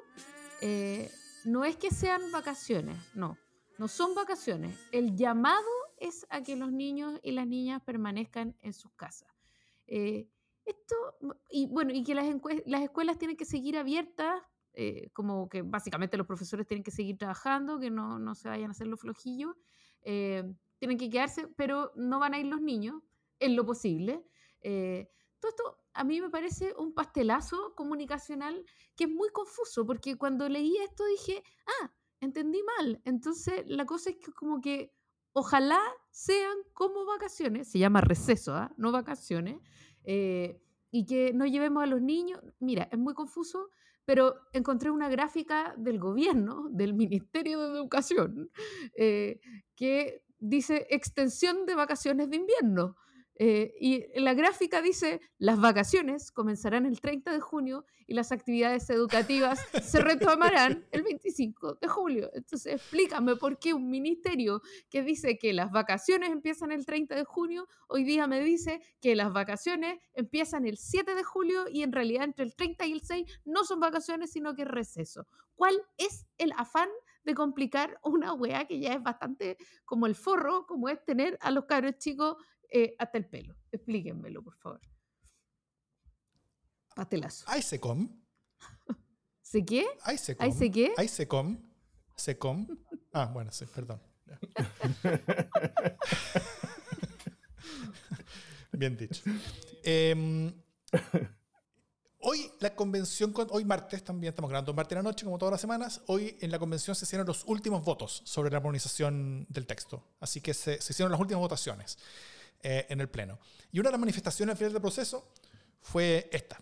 no es que sean vacaciones, no, no son vacaciones. El llamado es a que los niños y las niñas permanezcan en sus casas. Eh, esto, y bueno, y que las, las escuelas tienen que seguir abiertas, eh, como que básicamente los profesores tienen que seguir trabajando, que no, no se vayan a hacer los flojillos, eh, tienen que quedarse, pero no van a ir los niños en lo posible. todo esto a mí me parece un pastelazo comunicacional que es muy confuso, porque cuando leí esto dije, ah, entendí mal. Entonces la cosa es que como que ojalá sean como vacaciones, se llama receso, ¿ah? no vacaciones, eh, y que no llevemos a los niños. Mira, es muy confuso, pero encontré una gráfica del gobierno, del Ministerio de Educación, eh, que dice extensión de vacaciones de invierno. Eh, y la gráfica dice, las vacaciones comenzarán el 30 de junio y las actividades educativas se retomarán el 25 de julio. Entonces, explícame por qué un ministerio que dice que las vacaciones empiezan el 30 de junio, hoy día me dice que las vacaciones empiezan el 7 de julio y en realidad entre el 30 y el 6 no son vacaciones, sino que es receso. ¿Cuál es el afán de complicar una wea que ya es bastante como el forro, como es tener a los cabros chicos eh, hasta el pelo. Explíquenmelo, por favor. Pastelazo. ISECOM. ¿Se qué? ISECOM. ¿Ay, se qué? ISECOM. SECOM. Ah, bueno, sí, perdón. Bien dicho. Em, hoy la convención, con- hoy martes también, estamos grabando martes en la noche como todas las semanas, hoy en la convención se hicieron los últimos votos sobre la armonización del texto. Así que se, se hicieron las últimas votaciones eh, en el Pleno. Y una de las manifestaciones al final del proceso fue esta.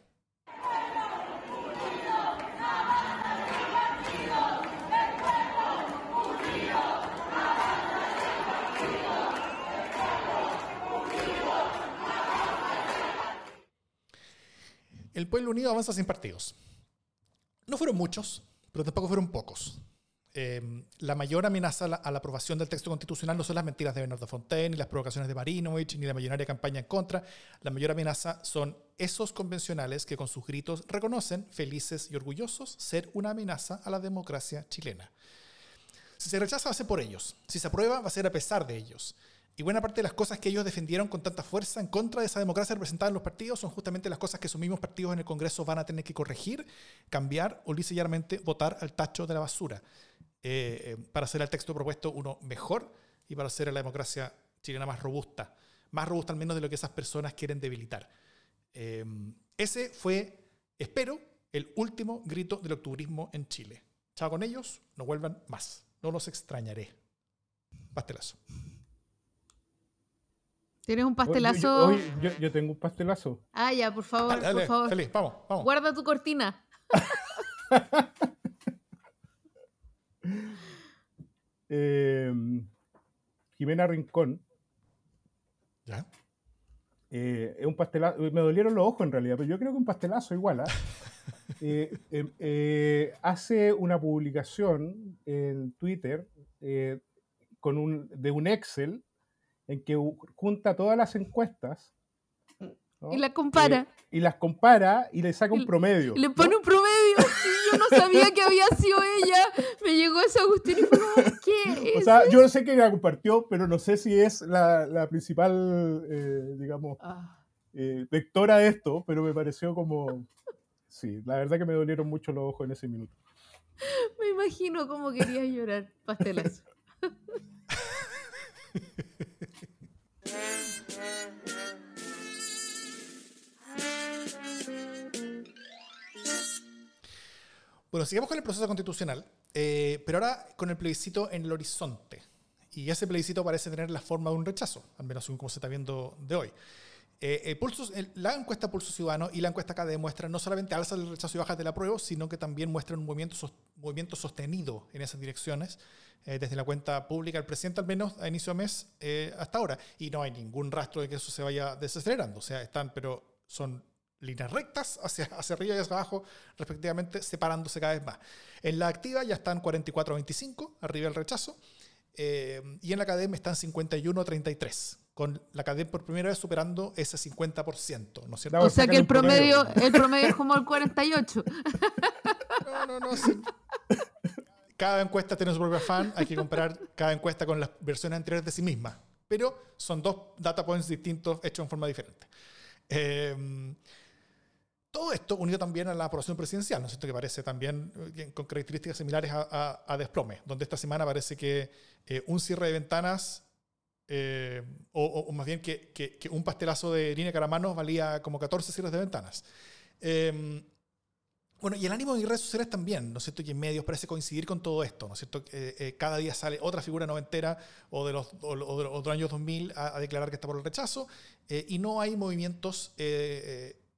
El pueblo unido avanza sin partidos. No fueron muchos, pero tampoco fueron pocos. Eh, la mayor amenaza a la, a la aprobación del texto constitucional no son las mentiras de Bernardo Fontaine, ni las provocaciones de Marinovich, ni la millonaria campaña en contra. La mayor amenaza son esos convencionales que con sus gritos reconocen, felices y orgullosos, ser una amenaza a la democracia chilena. Si se rechaza va a ser por ellos, si se aprueba va a ser a pesar de ellos. Y buena parte de las cosas que ellos defendieron con tanta fuerza en contra de esa democracia representada en los partidos son justamente las cosas que sus mismos partidos en el Congreso van a tener que corregir, cambiar o lisa votar al tacho de la basura eh, eh, para hacer el texto propuesto uno mejor y para hacer a la democracia chilena más robusta, más robusta al menos de lo que esas personas quieren debilitar. Eh, ese fue, espero, el último grito del octubrismo en Chile. Chao con ellos, no vuelvan más. No los extrañaré. Pastelazo. ¿Tienes un pastelazo? Yo, oye, yo- yo tengo un pastelazo. Ah, ya, por favor, Dale, dale, por favor. feliz, vamos, vamos. Guarda tu cortina. Eh, Jimena Rincón. ¿Ya? eh, es un pastelazo. Me dolieron los ojos en realidad, pero yo creo que un pastelazo igual. ¿ah? Eh, eh, eh, hace una publicación en Twitter eh, con un, de un Excel en que junta todas las encuestas ¿no? Y la compara. Y las compara y le saca un promedio. Le ¿no? pone un promedio. Sí, yo no sabía que había sido ella. Me llegó esa cuestión y fue como, ¿qué O sea, yo sé que la compartió, pero no sé si es la, la principal, eh, digamos, Ah, eh, vectora de esto, pero me pareció como... Sí, la verdad que me dolieron mucho los ojos en ese minuto. me imagino cómo quería llorar. Pastelazo. Bueno, sigamos con el proceso constitucional, eh, pero ahora con el plebiscito en el horizonte. Y ese plebiscito parece tener la forma de un rechazo, al menos según como se está viendo de hoy. Eh, el pulso- el- la encuesta Pulso Ciudadano y la encuesta acá demuestran no solamente alzas del rechazo y bajas del apruebo, sino que también muestran un movimiento, sos- movimiento sostenido en esas direcciones, eh, desde la cuenta pública del presidente al menos a inicio de mes eh, hasta ahora. Y no hay ningún rastro de que eso se vaya desacelerando. O sea, están, pero son líneas rectas hacia, hacia arriba y hacia abajo, respectivamente, separándose cada vez más. En la activa ya están 44 a 25, arriba el rechazo, eh, y en la academia están 51 a 33, con la academia por primera vez superando ese 50%, ¿no es cierto? No, O sea que el promedio. promedio, el promedio es como el 48. No, no, no. sí. Cada encuesta tiene su propio afán. Hay que comparar cada encuesta con las versiones anteriores de sí misma. Pero son dos data points distintos hechos en forma diferente. Eh, todo esto unido también a la aprobación presidencial, ¿no es cierto? Que parece también eh, con características similares a, a- desplome, donde esta semana parece que eh, un cierre de ventanas, eh, o, más bien que, que- que un pastelazo de línea Caramanos valía como 14 cierres de ventanas. Eh, bueno, y el ánimo en redes sociales también, ¿no es cierto? Y en medios parece coincidir con todo esto, ¿no es cierto? Eh, cada día sale otra figura noventera o de los, o, años 2000 a, a declarar que está por el rechazo, y no hay movimientos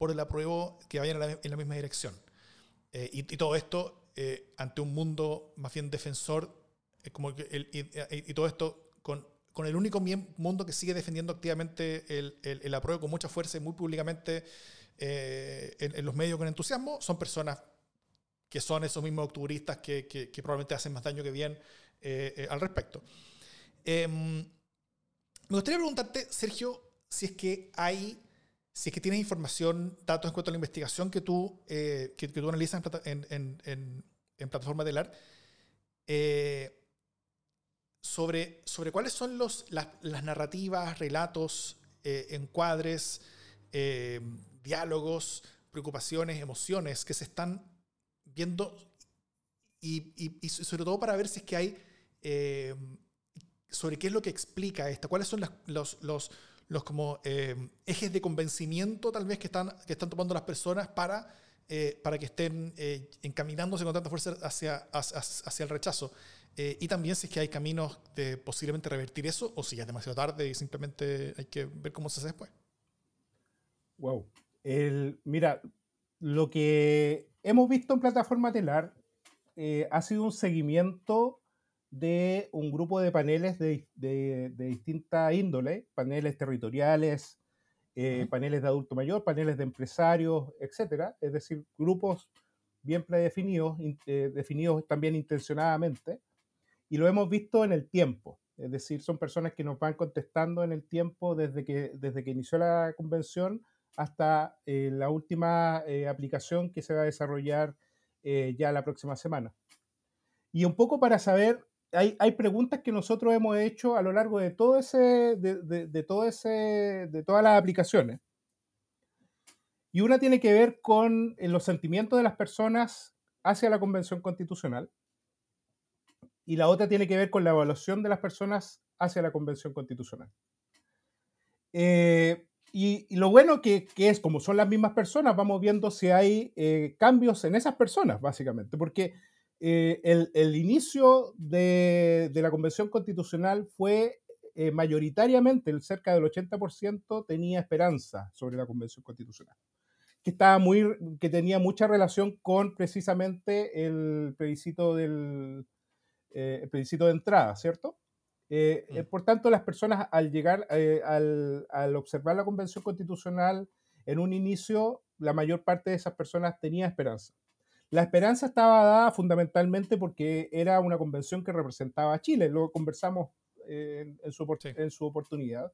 por el apruebo que vayan en la, en la misma dirección. Eh, y, y todo esto eh, ante un mundo más bien defensor, eh, como que el- y, y- todo esto con, con el único mundo que sigue defendiendo activamente el, el, apruebo con mucha fuerza y muy públicamente eh, en, los medios con entusiasmo, son personas que son esos mismos octubristas que, que, probablemente hacen más daño que bien eh, eh, al respecto. Em, me gustaría preguntarte, Sergio, si es que hay, si es que tienes información, datos en cuanto a la investigación que tú, que, que, tú analizas en, en, en, en plataforma de LAR, sobre, sobre cuáles son los, las, narrativas, relatos, eh, encuadres, eh, diálogos, preocupaciones, emociones que se están viendo y, sobre todo para ver si es que hay eh, sobre qué es lo que explica esta, cuáles son los, los, los como ejes de convencimiento tal vez que están, que están tomando las personas para, para que estén encaminándose con tanta fuerza hacia, hacia, hacia el rechazo. Eh, y también si es que hay caminos de posiblemente revertir eso o si ya es demasiado tarde y simplemente hay que ver cómo se hace después. Wow. Mira, lo que hemos visto en plataforma telar eh, ha sido un seguimiento de un grupo de paneles de, de, distinta índole, paneles territoriales, eh, paneles de adulto mayor, paneles de empresarios, etcétera, es decir, grupos bien predefinidos, definidos también intencionadamente, y lo hemos visto en el tiempo. Es decir, son personas que nos van contestando en el tiempo desde que, desde que inició la convención hasta eh, la última eh, aplicación que se va a desarrollar eh, ya la próxima semana. Y un poco para saber, hay, hay, preguntas que nosotros hemos hecho a lo largo de todo ese, de, de, todo ese, de todas las aplicaciones. Y una tiene que ver con los sentimientos de las personas hacia la Convención Constitucional y la otra tiene que ver con la evaluación de las personas hacia la Convención Constitucional. Eh, y, lo bueno que, es, como son las mismas personas, vamos viendo si hay eh, cambios en esas personas, básicamente, porque eh, el, inicio de, la Convención Constitucional fue mayoritariamente, cerca del 80% tenía esperanza sobre la Convención Constitucional, que, estaba muy, que tenía mucha relación con precisamente el plebiscito del, eh, el plebiscito de entrada, ¿cierto? Eh, eh, mm. por tanto, las personas al llegar, al, al, observar la Convención Constitucional en un inicio, la mayor parte de esas personas tenía esperanza. La esperanza estaba dada fundamentalmente porque era una convención que representaba a Chile, lo conversamos en, su, en, su, oportunidad,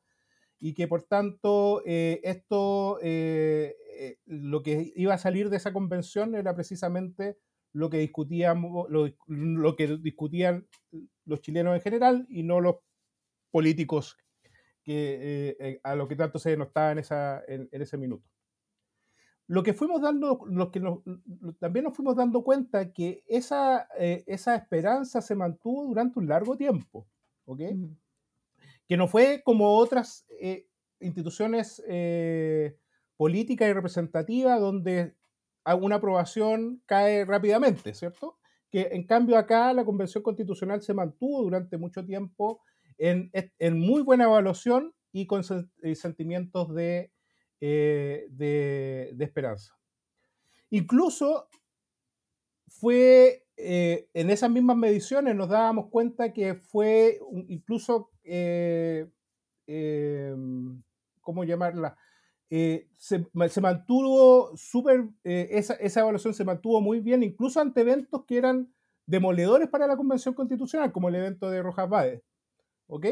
y que por tanto esto, lo que iba a salir de esa convención era precisamente lo que discutíamos, lo, que discutían los chilenos en general y no los políticos que, eh, eh, a lo que tanto se denostaba en, esa, en, ese minuto. Lo que fuimos dando, lo que también nos fuimos dando cuenta que esa, eh, esa esperanza se mantuvo durante un largo tiempo, ¿ok? Que no fue como otras instituciones políticas y representativas donde una aprobación cae rápidamente, ¿cierto? Que en cambio acá la Convención Constitucional se mantuvo durante mucho tiempo en, muy buena evaluación y con sentimientos de, eh, de, esperanza. Incluso fue eh, en esas mismas mediciones nos dábamos cuenta que fue incluso, eh, ¿cómo llamarla? Se, mantuvo súper, eh, esa, evaluación se mantuvo muy bien, incluso ante eventos que eran demoledores para la Convención Constitucional, como el evento de Rojas Báez. ¿Ok?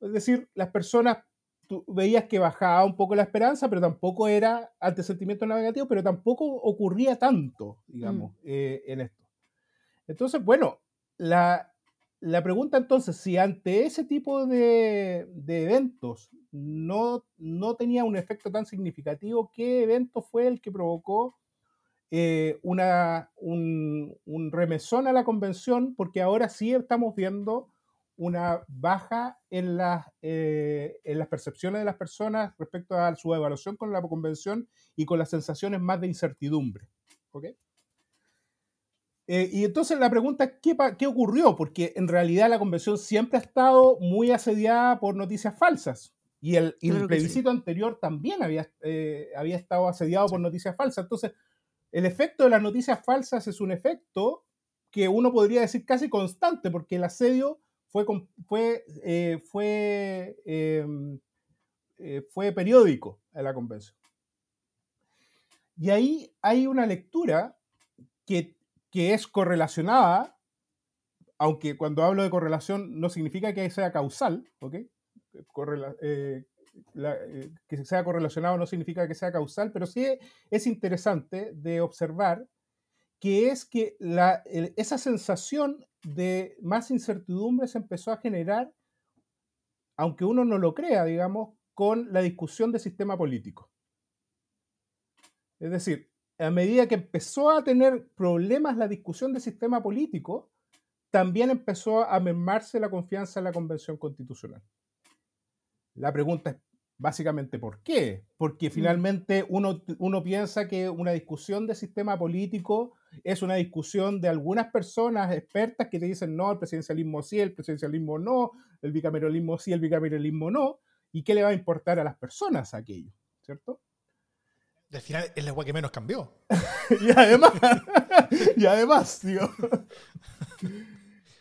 Es decir, las personas, tú veías que bajaba un poco la esperanza, pero tampoco era ante sentimientos negativos, pero tampoco ocurría tanto, digamos, mm. eh, en esto. Entonces, bueno, la, la pregunta entonces, si ante ese tipo de, eventos no, no, tenía un efecto tan significativo, ¿qué evento fue el que provocó eh, una, un, remesón a la convención? Porque ahora sí estamos viendo una baja en, eh, en las percepciones de las personas respecto a su evaluación con la convención y con las sensaciones más de incertidumbre. ¿okay? Eh, y entonces la pregunta es, ¿qué, ¿qué, ocurrió? Porque en realidad la convención siempre ha estado muy asediada por noticias falsas. Y el, plebiscito anterior también había, eh, había estado asediado por noticias falsas. Entonces, el efecto de las noticias falsas es un efecto que uno podría decir casi constante, porque el asedio fue, fue, eh, fue, em, eh, fue periódico en la convención. Y ahí hay una lectura que, que es correlacionada, aunque cuando hablo de correlación no significa que sea causal, ¿ok? Eh, que sea correlacionado no significa que sea causal, pero sí es interesante de observar que es que esa sensación de más incertidumbre se empezó a generar, aunque uno no lo crea, digamos, con la discusión del sistema político. Es decir, a medida que empezó a tener problemas la discusión del sistema político, también empezó a mermarse la confianza en la Convención Constitucional. La pregunta es básicamente por qué. Porque mm. finalmente uno, uno piensa que una discusión de sistema político es una discusión de algunas personas expertas que te dicen no, el presidencialismo sí, el presidencialismo no, el bicameralismo sí, el bicameralismo no, y qué le va a importar a las personas aquello, ¿cierto? al final es la agua que menos cambió. y además, y además, digo,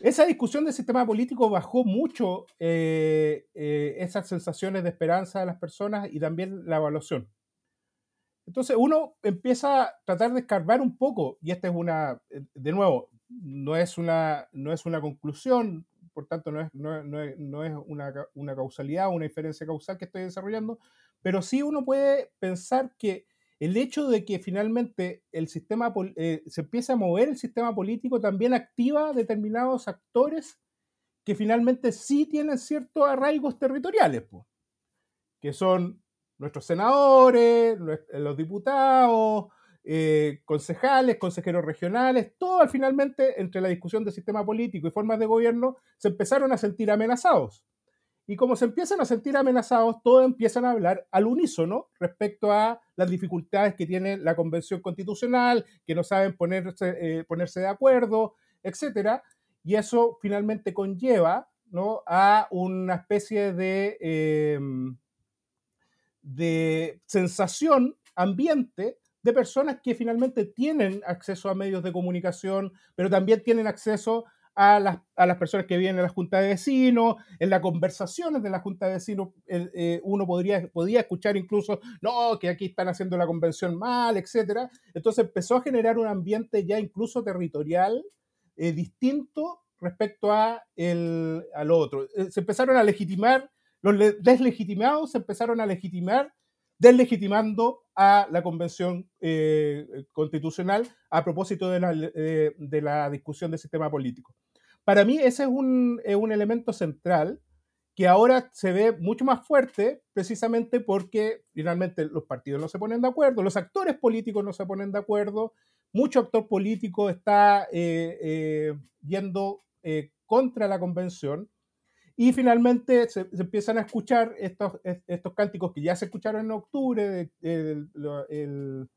esa discusión del sistema político bajó mucho eh, eh, esas sensaciones de esperanza de las personas y también la evaluación. Entonces uno empieza a tratar de escarbar un poco, y esta es una, eh, de nuevo, no es una, no es una conclusión, por tanto no es, no, es, no es una, una, causalidad, una diferencia causal que estoy desarrollando, pero sí uno puede pensar que el hecho de que finalmente el sistema eh, se empiece a mover el sistema político también activa determinados actores que finalmente sí tienen ciertos arraigos territoriales, pues, que son nuestros senadores, eh, los diputados, eh, concejales, consejeros regionales, todo finalmente entre la discusión del sistema político y formas de gobierno se empezaron a sentir amenazados. Y como se empiezan a sentir amenazados, todos empiezan a hablar al unísono respecto a las dificultades que tiene la Convención Constitucional, que no saben ponerse, eh, ponerse de acuerdo, etc. Y eso finalmente conlleva a una especie de em, de sensación ambiente de personas que finalmente tienen acceso a medios de comunicación, pero también tienen acceso a las, a las personas que viven en la Junta de Vecinos, en las conversaciones de la Junta de Vecinos, eh, uno podría, podía escuchar incluso, no, que aquí están haciendo la convención mal, etc. Entonces empezó a generar un ambiente ya incluso territorial eh, distinto respecto a el, al otro. Eh, se empezaron a legitimar los deslegitimados empezaron a legitimar, deslegitimando a la Convención Constitucional a propósito de la, eh, de la, discusión del sistema político. Para mí ese es un, un elemento central que ahora se ve mucho más fuerte precisamente porque finalmente los partidos no se ponen de acuerdo, los actores políticos no se ponen de acuerdo, mucho actor político está eh, yendo contra la convención y finalmente se, empiezan a escuchar estos, estos cánticos que ya se escucharon en octubre, el, el,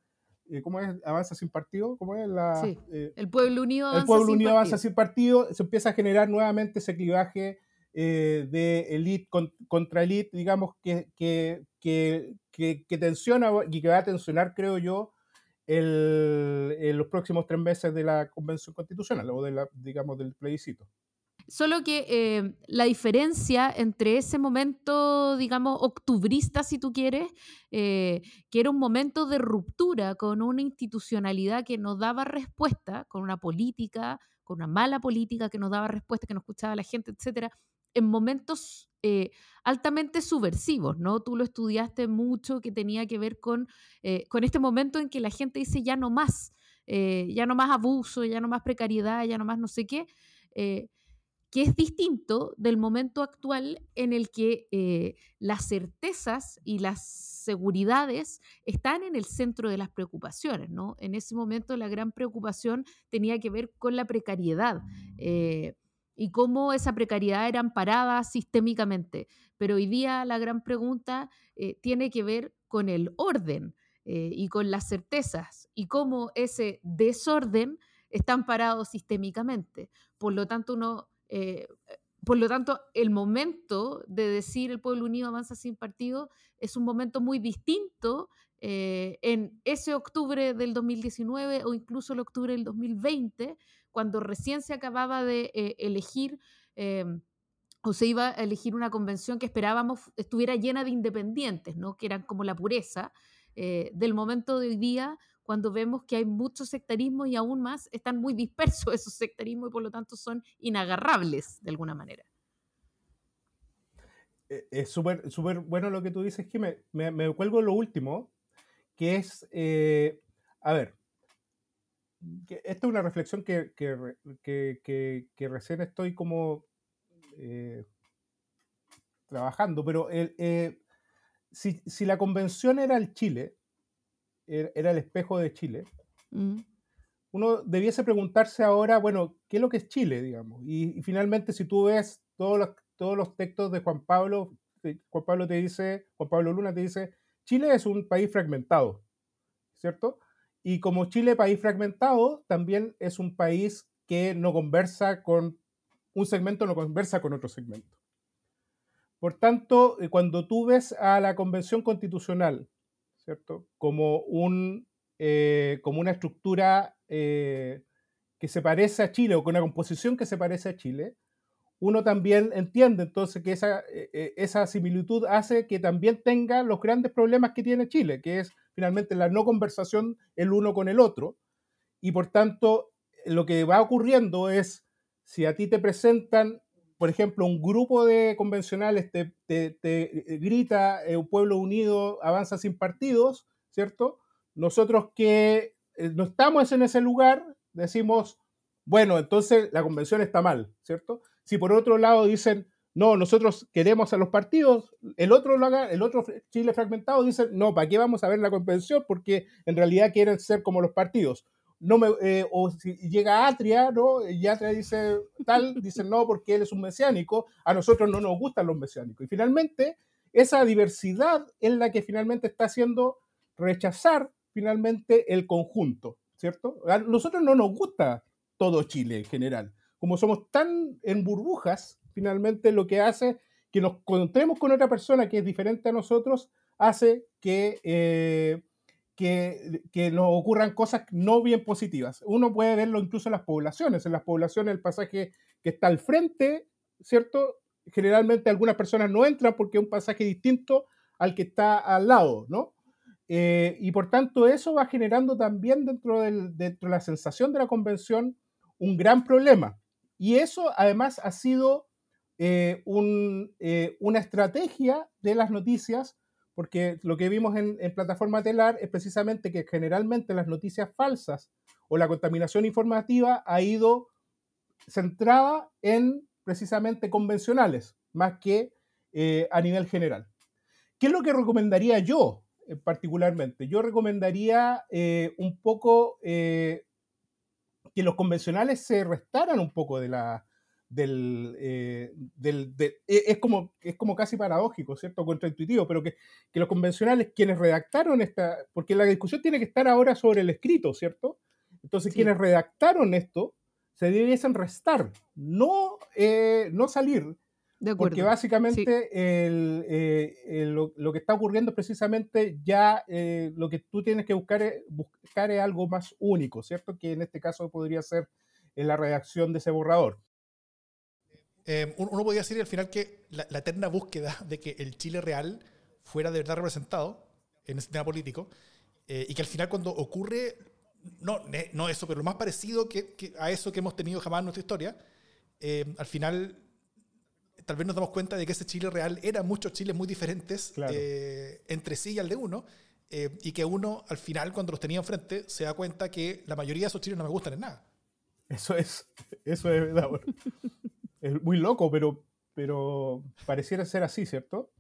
eh, ¿cómo es? Avanza sin partido, ¿cómo es? La, eh, el pueblo unido avanza El pueblo unido avanza sin partido, se empieza a generar nuevamente ese clivaje eh, de elite contra elite, digamos, que, que, que, que, tensiona y que va a tensionar, creo yo, el, en los próximos tres meses de la Convención Constitucional o de la, digamos, del plebiscito. Solo que eh, la diferencia entre ese momento, digamos, octubrista, si tú quieres, eh, que era un momento de ruptura con una institucionalidad que no daba respuesta, con una política, con una mala política que no daba respuesta, que no escuchaba a la gente, etcétera, en momentos eh, altamente subversivos, ¿no? Tú lo estudiaste mucho, que tenía que ver con, con este momento en que la gente dice ya no más, ya no más abuso, ya no más precariedad, ya no más no sé qué que es distinto del momento actual en el que eh, las certezas y las seguridades están en el centro de las preocupaciones. ¿no? En ese momento la gran preocupación tenía que ver con la precariedad eh, y cómo esa precariedad era amparada sistémicamente. Pero hoy día la gran pregunta eh, tiene que ver con el orden y con las certezas y cómo ese desorden está amparado sistémicamente. Por lo tanto, uno eh, por lo tanto, el momento de decir el pueblo unido avanza sin partido es un momento muy distinto eh, en ese octubre del 2019 o incluso el octubre del 2020, cuando recién se acababa de eh, elegir o se iba a elegir una convención que esperábamos estuviera llena de independientes, ¿no? que eran como la pureza del momento de hoy día, cuando vemos que hay mucho sectarismo y aún más están muy dispersos esos sectarismos y por lo tanto son inagarrables de alguna manera. Eh, es súper súper bueno lo que tú dices, que me, me, cuelgo lo último, que es, eh, a ver, esta es una reflexión que, que recién estoy como eh, trabajando, pero eh, si, la convención era el Chile, era el espejo de Chile, mm. uno debiese preguntarse ahora, bueno, ¿qué es lo que es Chile, digamos? Y, finalmente, si tú ves todos los, todos los textos de Juan Pablo, Juan Pablo te dice, Juan Pablo Luna te dice, Chile es un país fragmentado, ¿cierto? Y como Chile, país fragmentado, también es un país que no conversa con un segmento no conversa con otro segmento. Por tanto, eh, cuando tú ves a la Convención Constitucional, ¿cierto? Como, un, eh, como una estructura eh, que se parece a Chile o con una composición que se parece a Chile, uno también entiende entonces que esa, esa similitud hace que también tenga los grandes problemas que tiene Chile, que es finalmente la no conversación el uno con el otro. Y por tanto, lo que va ocurriendo es si a ti te presentan, por ejemplo, un grupo de convencionales te, eh, grita eh, un pueblo unido avanza sin partidos, ¿cierto? Nosotros que eh, no estamos en ese lugar, decimos, bueno, entonces la convención está mal, ¿cierto? Si por otro lado dicen, no, nosotros queremos a los partidos, el otro, el otro Chile fragmentado dice, no, ¿para qué vamos a ver la convención? Porque en realidad quieren ser como los partidos no me, eh, o si llega Atria, ¿no? Y Atria dice tal, dice no, porque él es un mesiánico, a nosotros no nos gustan los mesiánicos. Y finalmente, esa diversidad es la que finalmente está haciendo rechazar finalmente el conjunto, ¿cierto? A nosotros no nos gusta todo Chile en general. Como somos tan en burbujas, finalmente lo que hace que nos encontremos con otra persona que es diferente a nosotros, hace que eh, que, que, nos ocurran cosas no bien positivas. Uno puede verlo incluso en las poblaciones. En las poblaciones el pasaje que está al frente, ¿cierto? Generalmente algunas personas no entran porque es un pasaje distinto al que está al lado, ¿no? Eh, y por tanto eso va generando también dentro, del, dentro de la sensación de la convención un gran problema. Y eso además ha sido eh, eh, una estrategia de las noticias porque lo que vimos en, plataforma telar es precisamente que generalmente las noticias falsas o la contaminación informativa ha ido centrada en precisamente convencionales, más que eh, a nivel general. ¿Qué es lo que recomendaría yo eh, particularmente? Yo recomendaría eh, un poco que los convencionales se restaran un poco de la, del, eh, del e, es, como, es como casi paradójico, ¿cierto? Contraintuitivo, pero que, que, los convencionales, quienes redactaron esta, porque la discusión tiene que estar ahora sobre el escrito, ¿cierto? Entonces, quienes redactaron esto se debiesen restar, no, eh, no salir. De porque básicamente el, eh, lo, lo, que está ocurriendo es precisamente ya lo que tú tienes que buscar es, buscar es algo más único, ¿cierto? Que en este caso podría ser en la redacción de ese borrador. Eh, uno podría decir al final que la, eterna búsqueda de que el Chile real fuera de verdad representado en ese tema político eh, y que al final cuando ocurre, no, no eso, pero lo más parecido que, a eso que hemos tenido jamás en nuestra historia, eh, al final tal vez nos damos cuenta de que ese Chile real era muchos Chiles muy diferentes entre sí y al de uno, y que uno al final cuando los tenía enfrente se da cuenta que la mayoría de esos chiles no me gustan en nada. Eso es, eso es verdad. Es muy loco, pero, pero pareciera ser así, ¿cierto?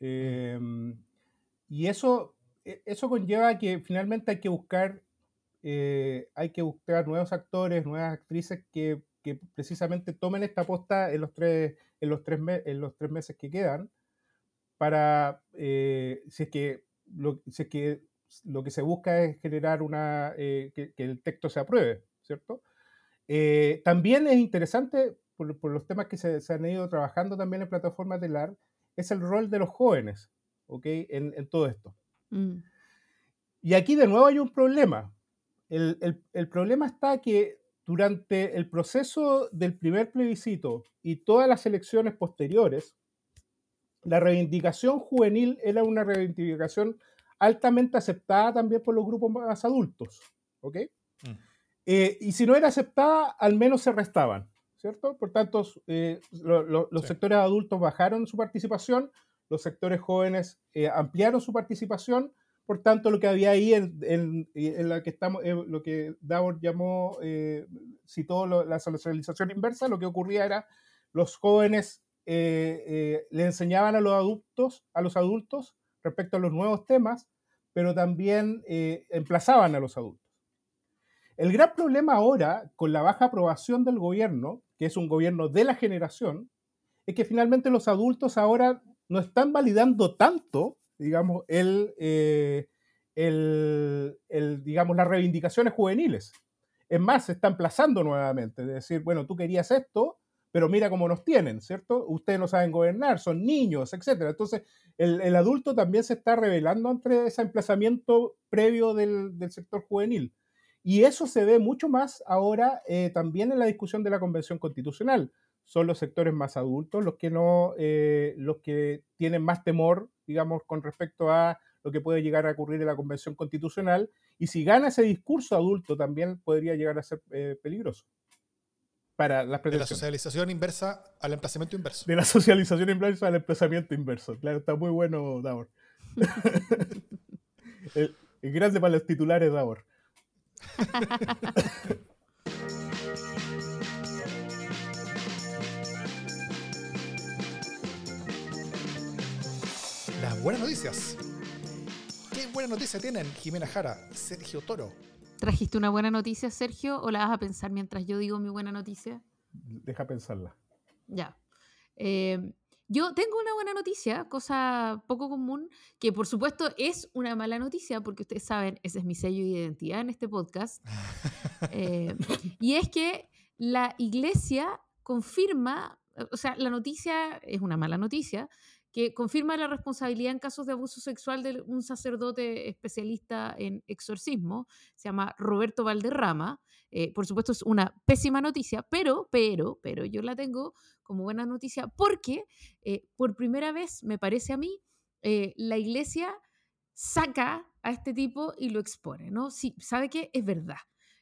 Em, y eso, e, eso conlleva que finalmente hay que buscar, eh, hay que buscar nuevos actores, nuevas actrices que, que, precisamente tomen esta posta en los tres, en los tres, en los tres meses que quedan, para, eh, si, es que lo, que se busca es generar una, eh, que, el texto se apruebe, ¿cierto? Eh, también es interesante, por, los temas que se, han ido trabajando también en plataformas de LAR, es el rol de los jóvenes ¿ok? en, todo esto. Mm. Y aquí de nuevo hay un problema. El, problema está que durante el proceso del primer plebiscito y todas las elecciones posteriores, la reivindicación juvenil era una reivindicación altamente aceptada también por los grupos más adultos. ¿ok? Eh, y si no era aceptada, al menos se restaban, ¿cierto? Por tanto, eh, los sectores adultos bajaron su participación, los sectores jóvenes eh, ampliaron su participación, por tanto, lo que había ahí en, en, la que estamos, lo que Davor llamó, citó la socialización inversa, lo que ocurría era los jóvenes le enseñaban a los adultos, a los adultos respecto a los nuevos temas, pero también emplazaban a los adultos. El gran problema ahora, con la baja aprobación del gobierno, que es un gobierno de la generación, es que finalmente los adultos ahora no están validando tanto, digamos, eh, las reivindicaciones juveniles. Es más, se están plazando nuevamente, de decir, bueno, tú querías esto, pero mira cómo nos tienen, ¿cierto? Ustedes no saben gobernar, son niños, etc. Entonces, el, adulto también se está revelando entre ese emplazamiento previo del sector juvenil. Y eso se ve mucho más ahora eh, también en la discusión de la Convención Constitucional. Son los sectores más adultos los que, no, eh, los que tienen más temor, digamos, con respecto a lo que puede llegar a ocurrir en la Convención Constitucional. Y si gana ese discurso adulto, también podría llegar a ser eh, peligroso para las De la socialización inversa al emplazamiento inverso. De la socialización inversa al emplazamiento inverso. Claro, está muy bueno, Davor. grande para los titulares, Davor. Las buenas noticias. ¿Qué buena noticia tienen Jimena Jara, Sergio Toro? ¿Trajiste una buena noticia, Sergio, o la vas a pensar mientras yo digo mi buena noticia? Deja pensarla. Ya. Eh, yo tengo una buena noticia, cosa poco común, que por supuesto es una mala noticia, porque ustedes saben, ese es mi sello de identidad en este podcast. Eh, y es que la iglesia confirma, o sea, la noticia es una mala noticia, que confirma la responsabilidad en casos de abuso sexual de un sacerdote especialista en exorcismo, se llama Roberto Valderrama. Eh, por supuesto es una pésima noticia, pero, pero, pero yo la tengo como buena noticia porque eh, por primera vez, me parece a mí, eh, la iglesia saca a este tipo y lo expone, ¿no? Sí, sabe que es verdad.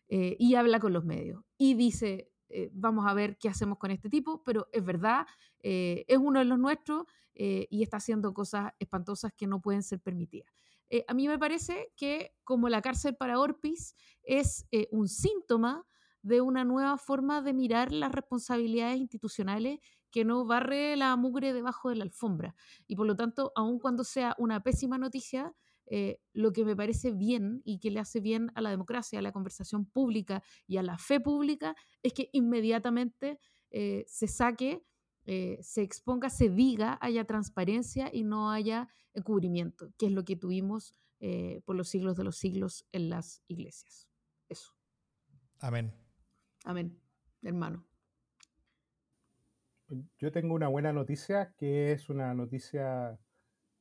y habla con los medios y dice, vamos a ver qué hacemos con este tipo, pero es verdad, es uno de los nuestros y está haciendo cosas espantosas que no pueden ser permitidas. Eh, a mí me parece que como la cárcel para Orpis es eh, un síntoma de una nueva forma de mirar las responsabilidades institucionales que no barre la mugre debajo de la alfombra. Y por lo tanto, aun cuando sea una pésima noticia, eh, lo que me parece bien y que le hace bien a la democracia, a la conversación pública y a la fe pública es que inmediatamente se saque eh, se exponga, se diga, haya transparencia y no haya encubrimiento, que es lo que tuvimos eh, por los siglos de los siglos en las iglesias. Eso. Amén. Amén, hermano. Yo tengo una buena noticia que es una noticia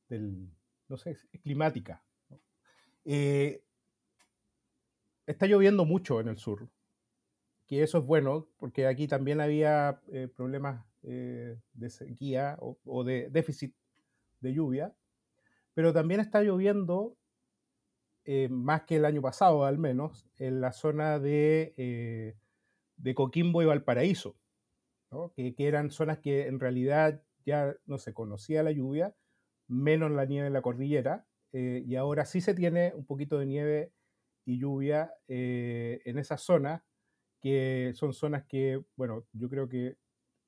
del, no sé, climática. Eh, está lloviendo mucho en el sur, que eso es bueno, porque aquí también había problemas eh, de sequía o, de déficit de lluvia, pero también está lloviendo eh, más que el año pasado al menos en la zona de, eh, de Coquimbo y Valparaíso, que, eran zonas que en realidad ya no se conocía la lluvia, menos la nieve en la cordillera, y ahora sí se tiene un poquito de nieve y lluvia en esa zona, que son zonas que, bueno, yo creo que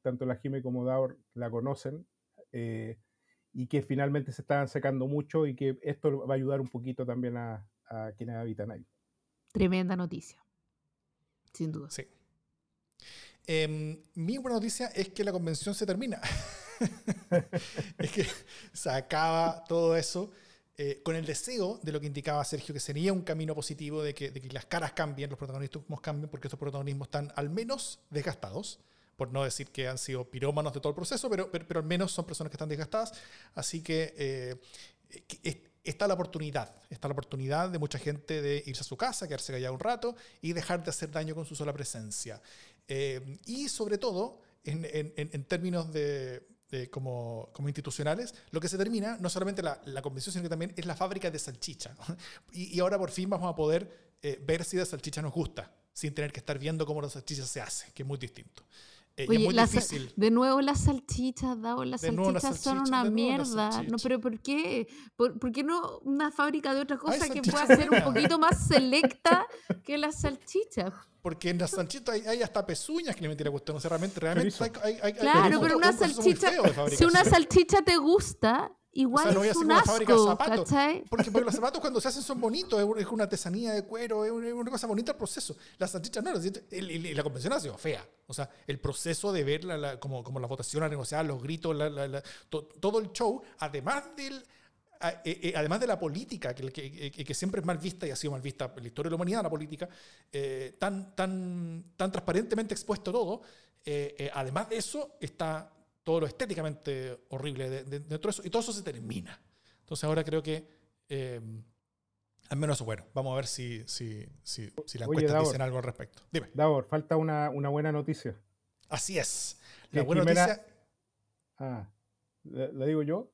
tanto la Jime como Daur la conocen, eh, y que finalmente se están secando mucho y que esto va a ayudar un poquito también a, quienes habitan ahí. Tremenda noticia, sin duda. Sí. Em, mi buena noticia es que la convención se termina. es que se acaba todo eso eh, con el deseo de lo que indicaba Sergio, que sería un camino positivo de que, las caras cambien, los protagonismos cambien, porque estos protagonismos están al menos desgastados por no decir que han sido pirómanos de todo el proceso, pero, pero, al menos son personas que están desgastadas. Así que eh, está la oportunidad, está la oportunidad de mucha gente de irse a su casa, quedarse callado un rato y dejar de hacer daño con su sola presencia. Eh, y sobre todo, en, en términos de, como, como, institucionales, lo que se termina, no solamente la, la, convención, sino que también es la fábrica de salchicha. Y, y ahora por fin vamos a poder eh, ver si la salchicha nos gusta, sin tener que estar viendo cómo la salchicha se hace, que es muy distinto. Eh, Oye, es muy difícil. De nuevo las salchichas, Davo, las salchichas son una mierda. No, pero ¿por qué? ¿Por, ¿Por, qué no una fábrica de otra cosa que pueda ser un poquito más selecta que las salchichas? Porque en las salchichas hay, hay, hasta pezuñas que le meten a cuestión. O sea, realmente, realmente hay, hay, Claro, pero una salchicha, si una salchicha te gusta, Igual es un asco, ¿cachai? Porque, porque, los zapatos cuando se hacen son bonitos, es una artesanía de cuero, es una cosa bonita el proceso. Las salchichas no, la convención ha sido fea. O sea, el proceso de ver la, como, como la votación, a negociar, los gritos, la, todo el show, además del... Eh, eh, además de la política, que, que, que, siempre es mal vista y ha sido mal vista en la historia de la humanidad, la política, eh, tan, tan, tan transparentemente expuesto todo, además de eso está todo lo estéticamente horrible de, todo eso, y todo eso se termina. Entonces ahora creo que, eh, al menos bueno, vamos a ver si, si, si, si las encuestas dicen algo al respecto. Dime. Davor, falta una, una buena noticia. Así es. La buena noticia... Ah, ¿la, digo yo?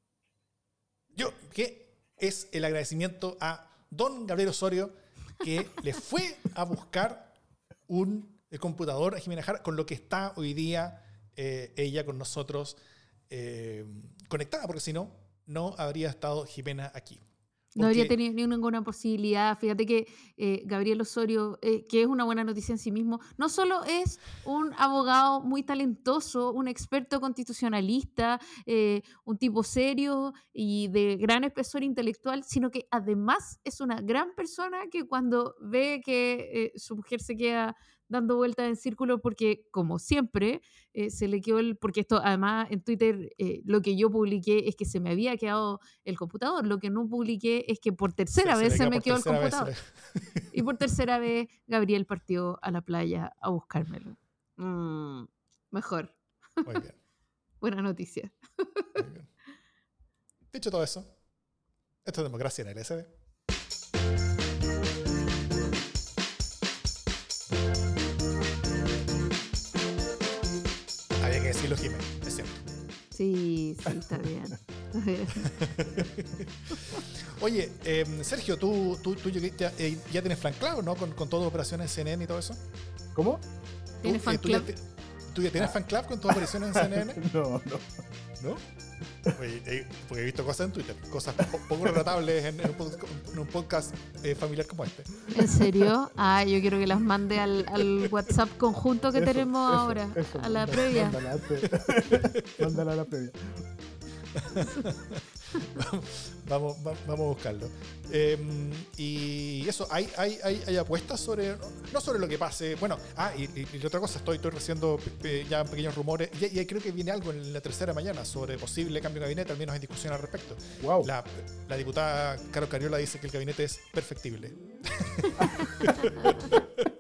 Yo, que es el agradecimiento a don Gabriel Osorio, que le fue a buscar un computador a Jimena Jara con lo que está hoy día eh, ella con nosotros eh, conectada, porque si no, no habría estado Jimena aquí. No habría tenido ninguna posibilidad. Fíjate que eh, Gabriel Osorio, que es una buena noticia en sí mismo, no solo es un abogado muy talentoso, un experto constitucionalista, un tipo serio y de gran espesor intelectual, sino que además es una gran persona que cuando ve que su mujer se queda dando vueltas en círculo porque, como siempre, eh, se le quedó el... Porque esto, además, en Twitter eh, lo que yo publiqué es que se me había quedado el computador. Lo que no publiqué es que por tercera vez se, me quedó el computador. y por tercera vez Gabriel partió a la playa a buscármelo. Mm, mejor. Muy bien. Buena noticia. Dicho todo eso, esto es democracia en el SD. Lo Jiménez, es cierto. Sí, sí, está bien. Oye, em, Sergio, ¿tú, tú, tú ya, eh, ya, tienes Frank ¿no? Con, con todas operaciones CNN y todo eso. ¿Cómo? ¿Tienes fan club? ¿Tú ya tienes fan club con todas operaciones en CNN? no, no. ¿No? Eh, porque he visto cosas en Twitter, cosas poco relatables en, un, podcast eh, familiar como este. ¿En serio? Ah, yo quiero que las mande al, al WhatsApp conjunto que tenemos ahora, a la previa. Mándala a la previa. vamos, vamos, a buscarlo. Em, y eso, hay, hay, hay, apuestas sobre, no sobre lo que pase, bueno, ah, y, otra cosa, estoy, estoy recibiendo ya pequeños rumores, y, creo que viene algo en la tercera mañana sobre posible cambio de gabinete, al menos hay discusión al respecto. Wow. La, la diputada Caro Cariola dice que el gabinete es perfectible.